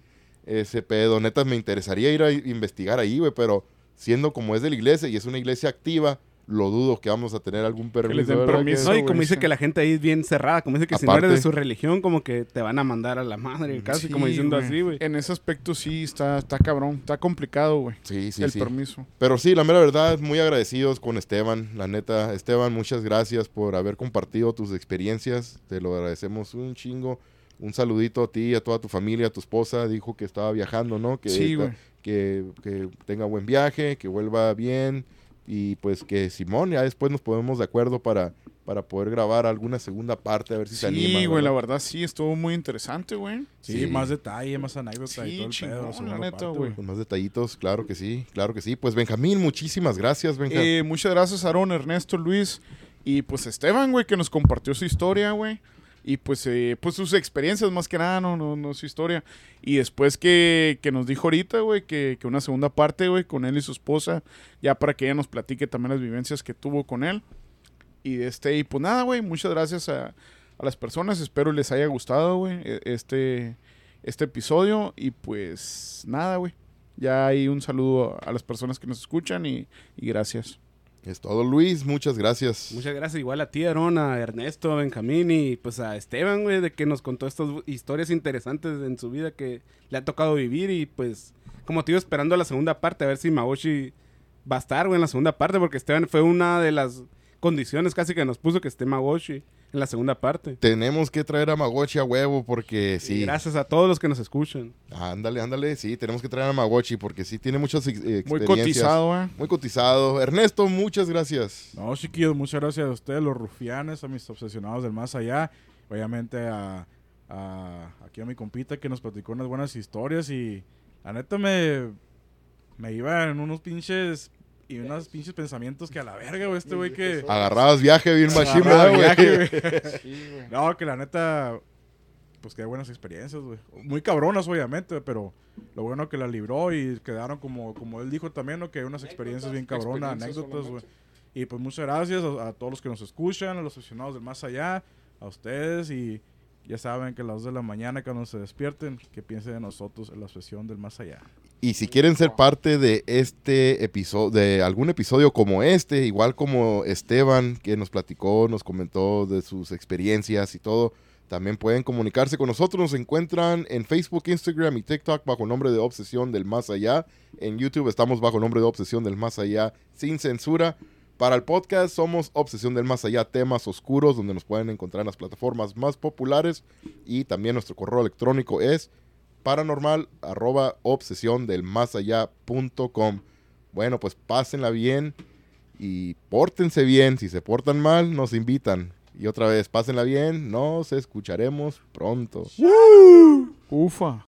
ese pedo. Neta, me interesaría ir a investigar ahí, güey, pero siendo como es de la iglesia y es una iglesia activa, lo dudo que vamos a tener algún permiso. den ¿verdad? permiso. No, y como dice que la gente ahí es bien cerrada, como dice que si no Aparte- eres de su religión, como que te van a mandar a la madre, casi Sí, como diciendo así, güey. En ese aspecto sí está, está cabrón. Está complicado, güey. Sí, sí, el sí. permiso. Pero sí, la mera verdad, muy agradecidos con Esteban, la neta. Esteban, muchas gracias por haber compartido tus experiencias. Te lo agradecemos un chingo. Un saludito a ti, a toda tu familia, a tu esposa. Dijo que estaba viajando, ¿no? Que, Sí, güey. que, que tenga buen viaje, que vuelva bien. Y pues que Simón, ya después nos ponemos de acuerdo para, para poder grabar alguna segunda parte, a ver si se anima. Sí, güey, la ¿verdad? sí, estuvo muy interesante, güey. Sí, Sí. más detalle, más anécdota y Sí, todo el chingón, pedo. la neta, parte, güey. Con más detallitos, claro que sí, claro que sí. Pues Benjamín, muchísimas gracias, Benjamín. Eh, muchas gracias, Aaron, Ernesto, Luis y pues Esteban, güey, que nos compartió su historia, güey. Y pues, eh, pues sus experiencias más que nada, no, no, no su historia. Y después que, que nos dijo ahorita, güey, que, que una segunda parte, güey, con él y su esposa, ya para que ella nos platique también las vivencias que tuvo con él. Y este, y pues nada, güey, muchas gracias a, las personas. Espero les haya gustado, güey, e- este, este episodio. Y pues nada, güey. Ya hay un saludo a las personas que nos escuchan y gracias. Es todo, Luis, muchas gracias. Muchas gracias igual a ti, Aaron, a Ernesto, a Benjamín y pues a Esteban, güey, de que nos contó estas historias interesantes en su vida que le ha tocado vivir y pues como te iba esperando la segunda parte, a ver si Maoshi va a estar, güey, en la segunda parte, porque Esteban fue una de las condiciones casi que nos puso que esté Magoshi en la segunda parte. Tenemos que traer a Magochi a huevo porque Y sí. gracias a todos los que nos escuchan. Ándale, ándale, sí, tenemos que traer a Magochi porque sí tiene muchas ex- Muy experiencias. cotizado, güey. Muy cotizado. Ernesto, muchas gracias. No, chiquillos, muchas gracias a ustedes, los rufianes, a mis obsesionados del más allá. Obviamente a, a- aquí a mi compita que nos platicó unas buenas historias y la neta me, me iba en unos pinches y unos pinches pensamientos que a la verga, güey, este güey que... Agarrabas viaje bien machín, Agarraba ¿verdad, güey? No, que la neta, pues que hay buenas experiencias, güey. Muy cabronas, obviamente, pero lo bueno que la libró y quedaron como, como él dijo también, ¿no? Que hay unas experiencias bien cabronas, anécdotas, güey. Y pues muchas gracias a, a todos los que nos escuchan, a los aficionados del más allá, a ustedes y ya saben que a las 2 de la mañana cuando se despierten, que piensen de nosotros en la obsesión del más allá. Y si quieren ser parte de este episodio, de algún episodio como este, igual como Esteban, que nos platicó, nos comentó de sus experiencias y todo, también pueden comunicarse con nosotros. Nos encuentran en Facebook, Instagram y TikTok bajo el nombre de Obsesión del Más Allá. En YouTube estamos bajo el nombre de Obsesión del Más Allá sin censura. Para el podcast somos Obsesión del Más Allá, temas oscuros, donde nos pueden encontrar en las plataformas más populares. Y también nuestro correo electrónico es paranormal arroba obsesión del más allá punto com. Bueno, pues pásenla bien y pórtense bien. Si se portan mal, nos invitan. Y otra vez, pásenla bien. Nos escucharemos pronto. Ufa.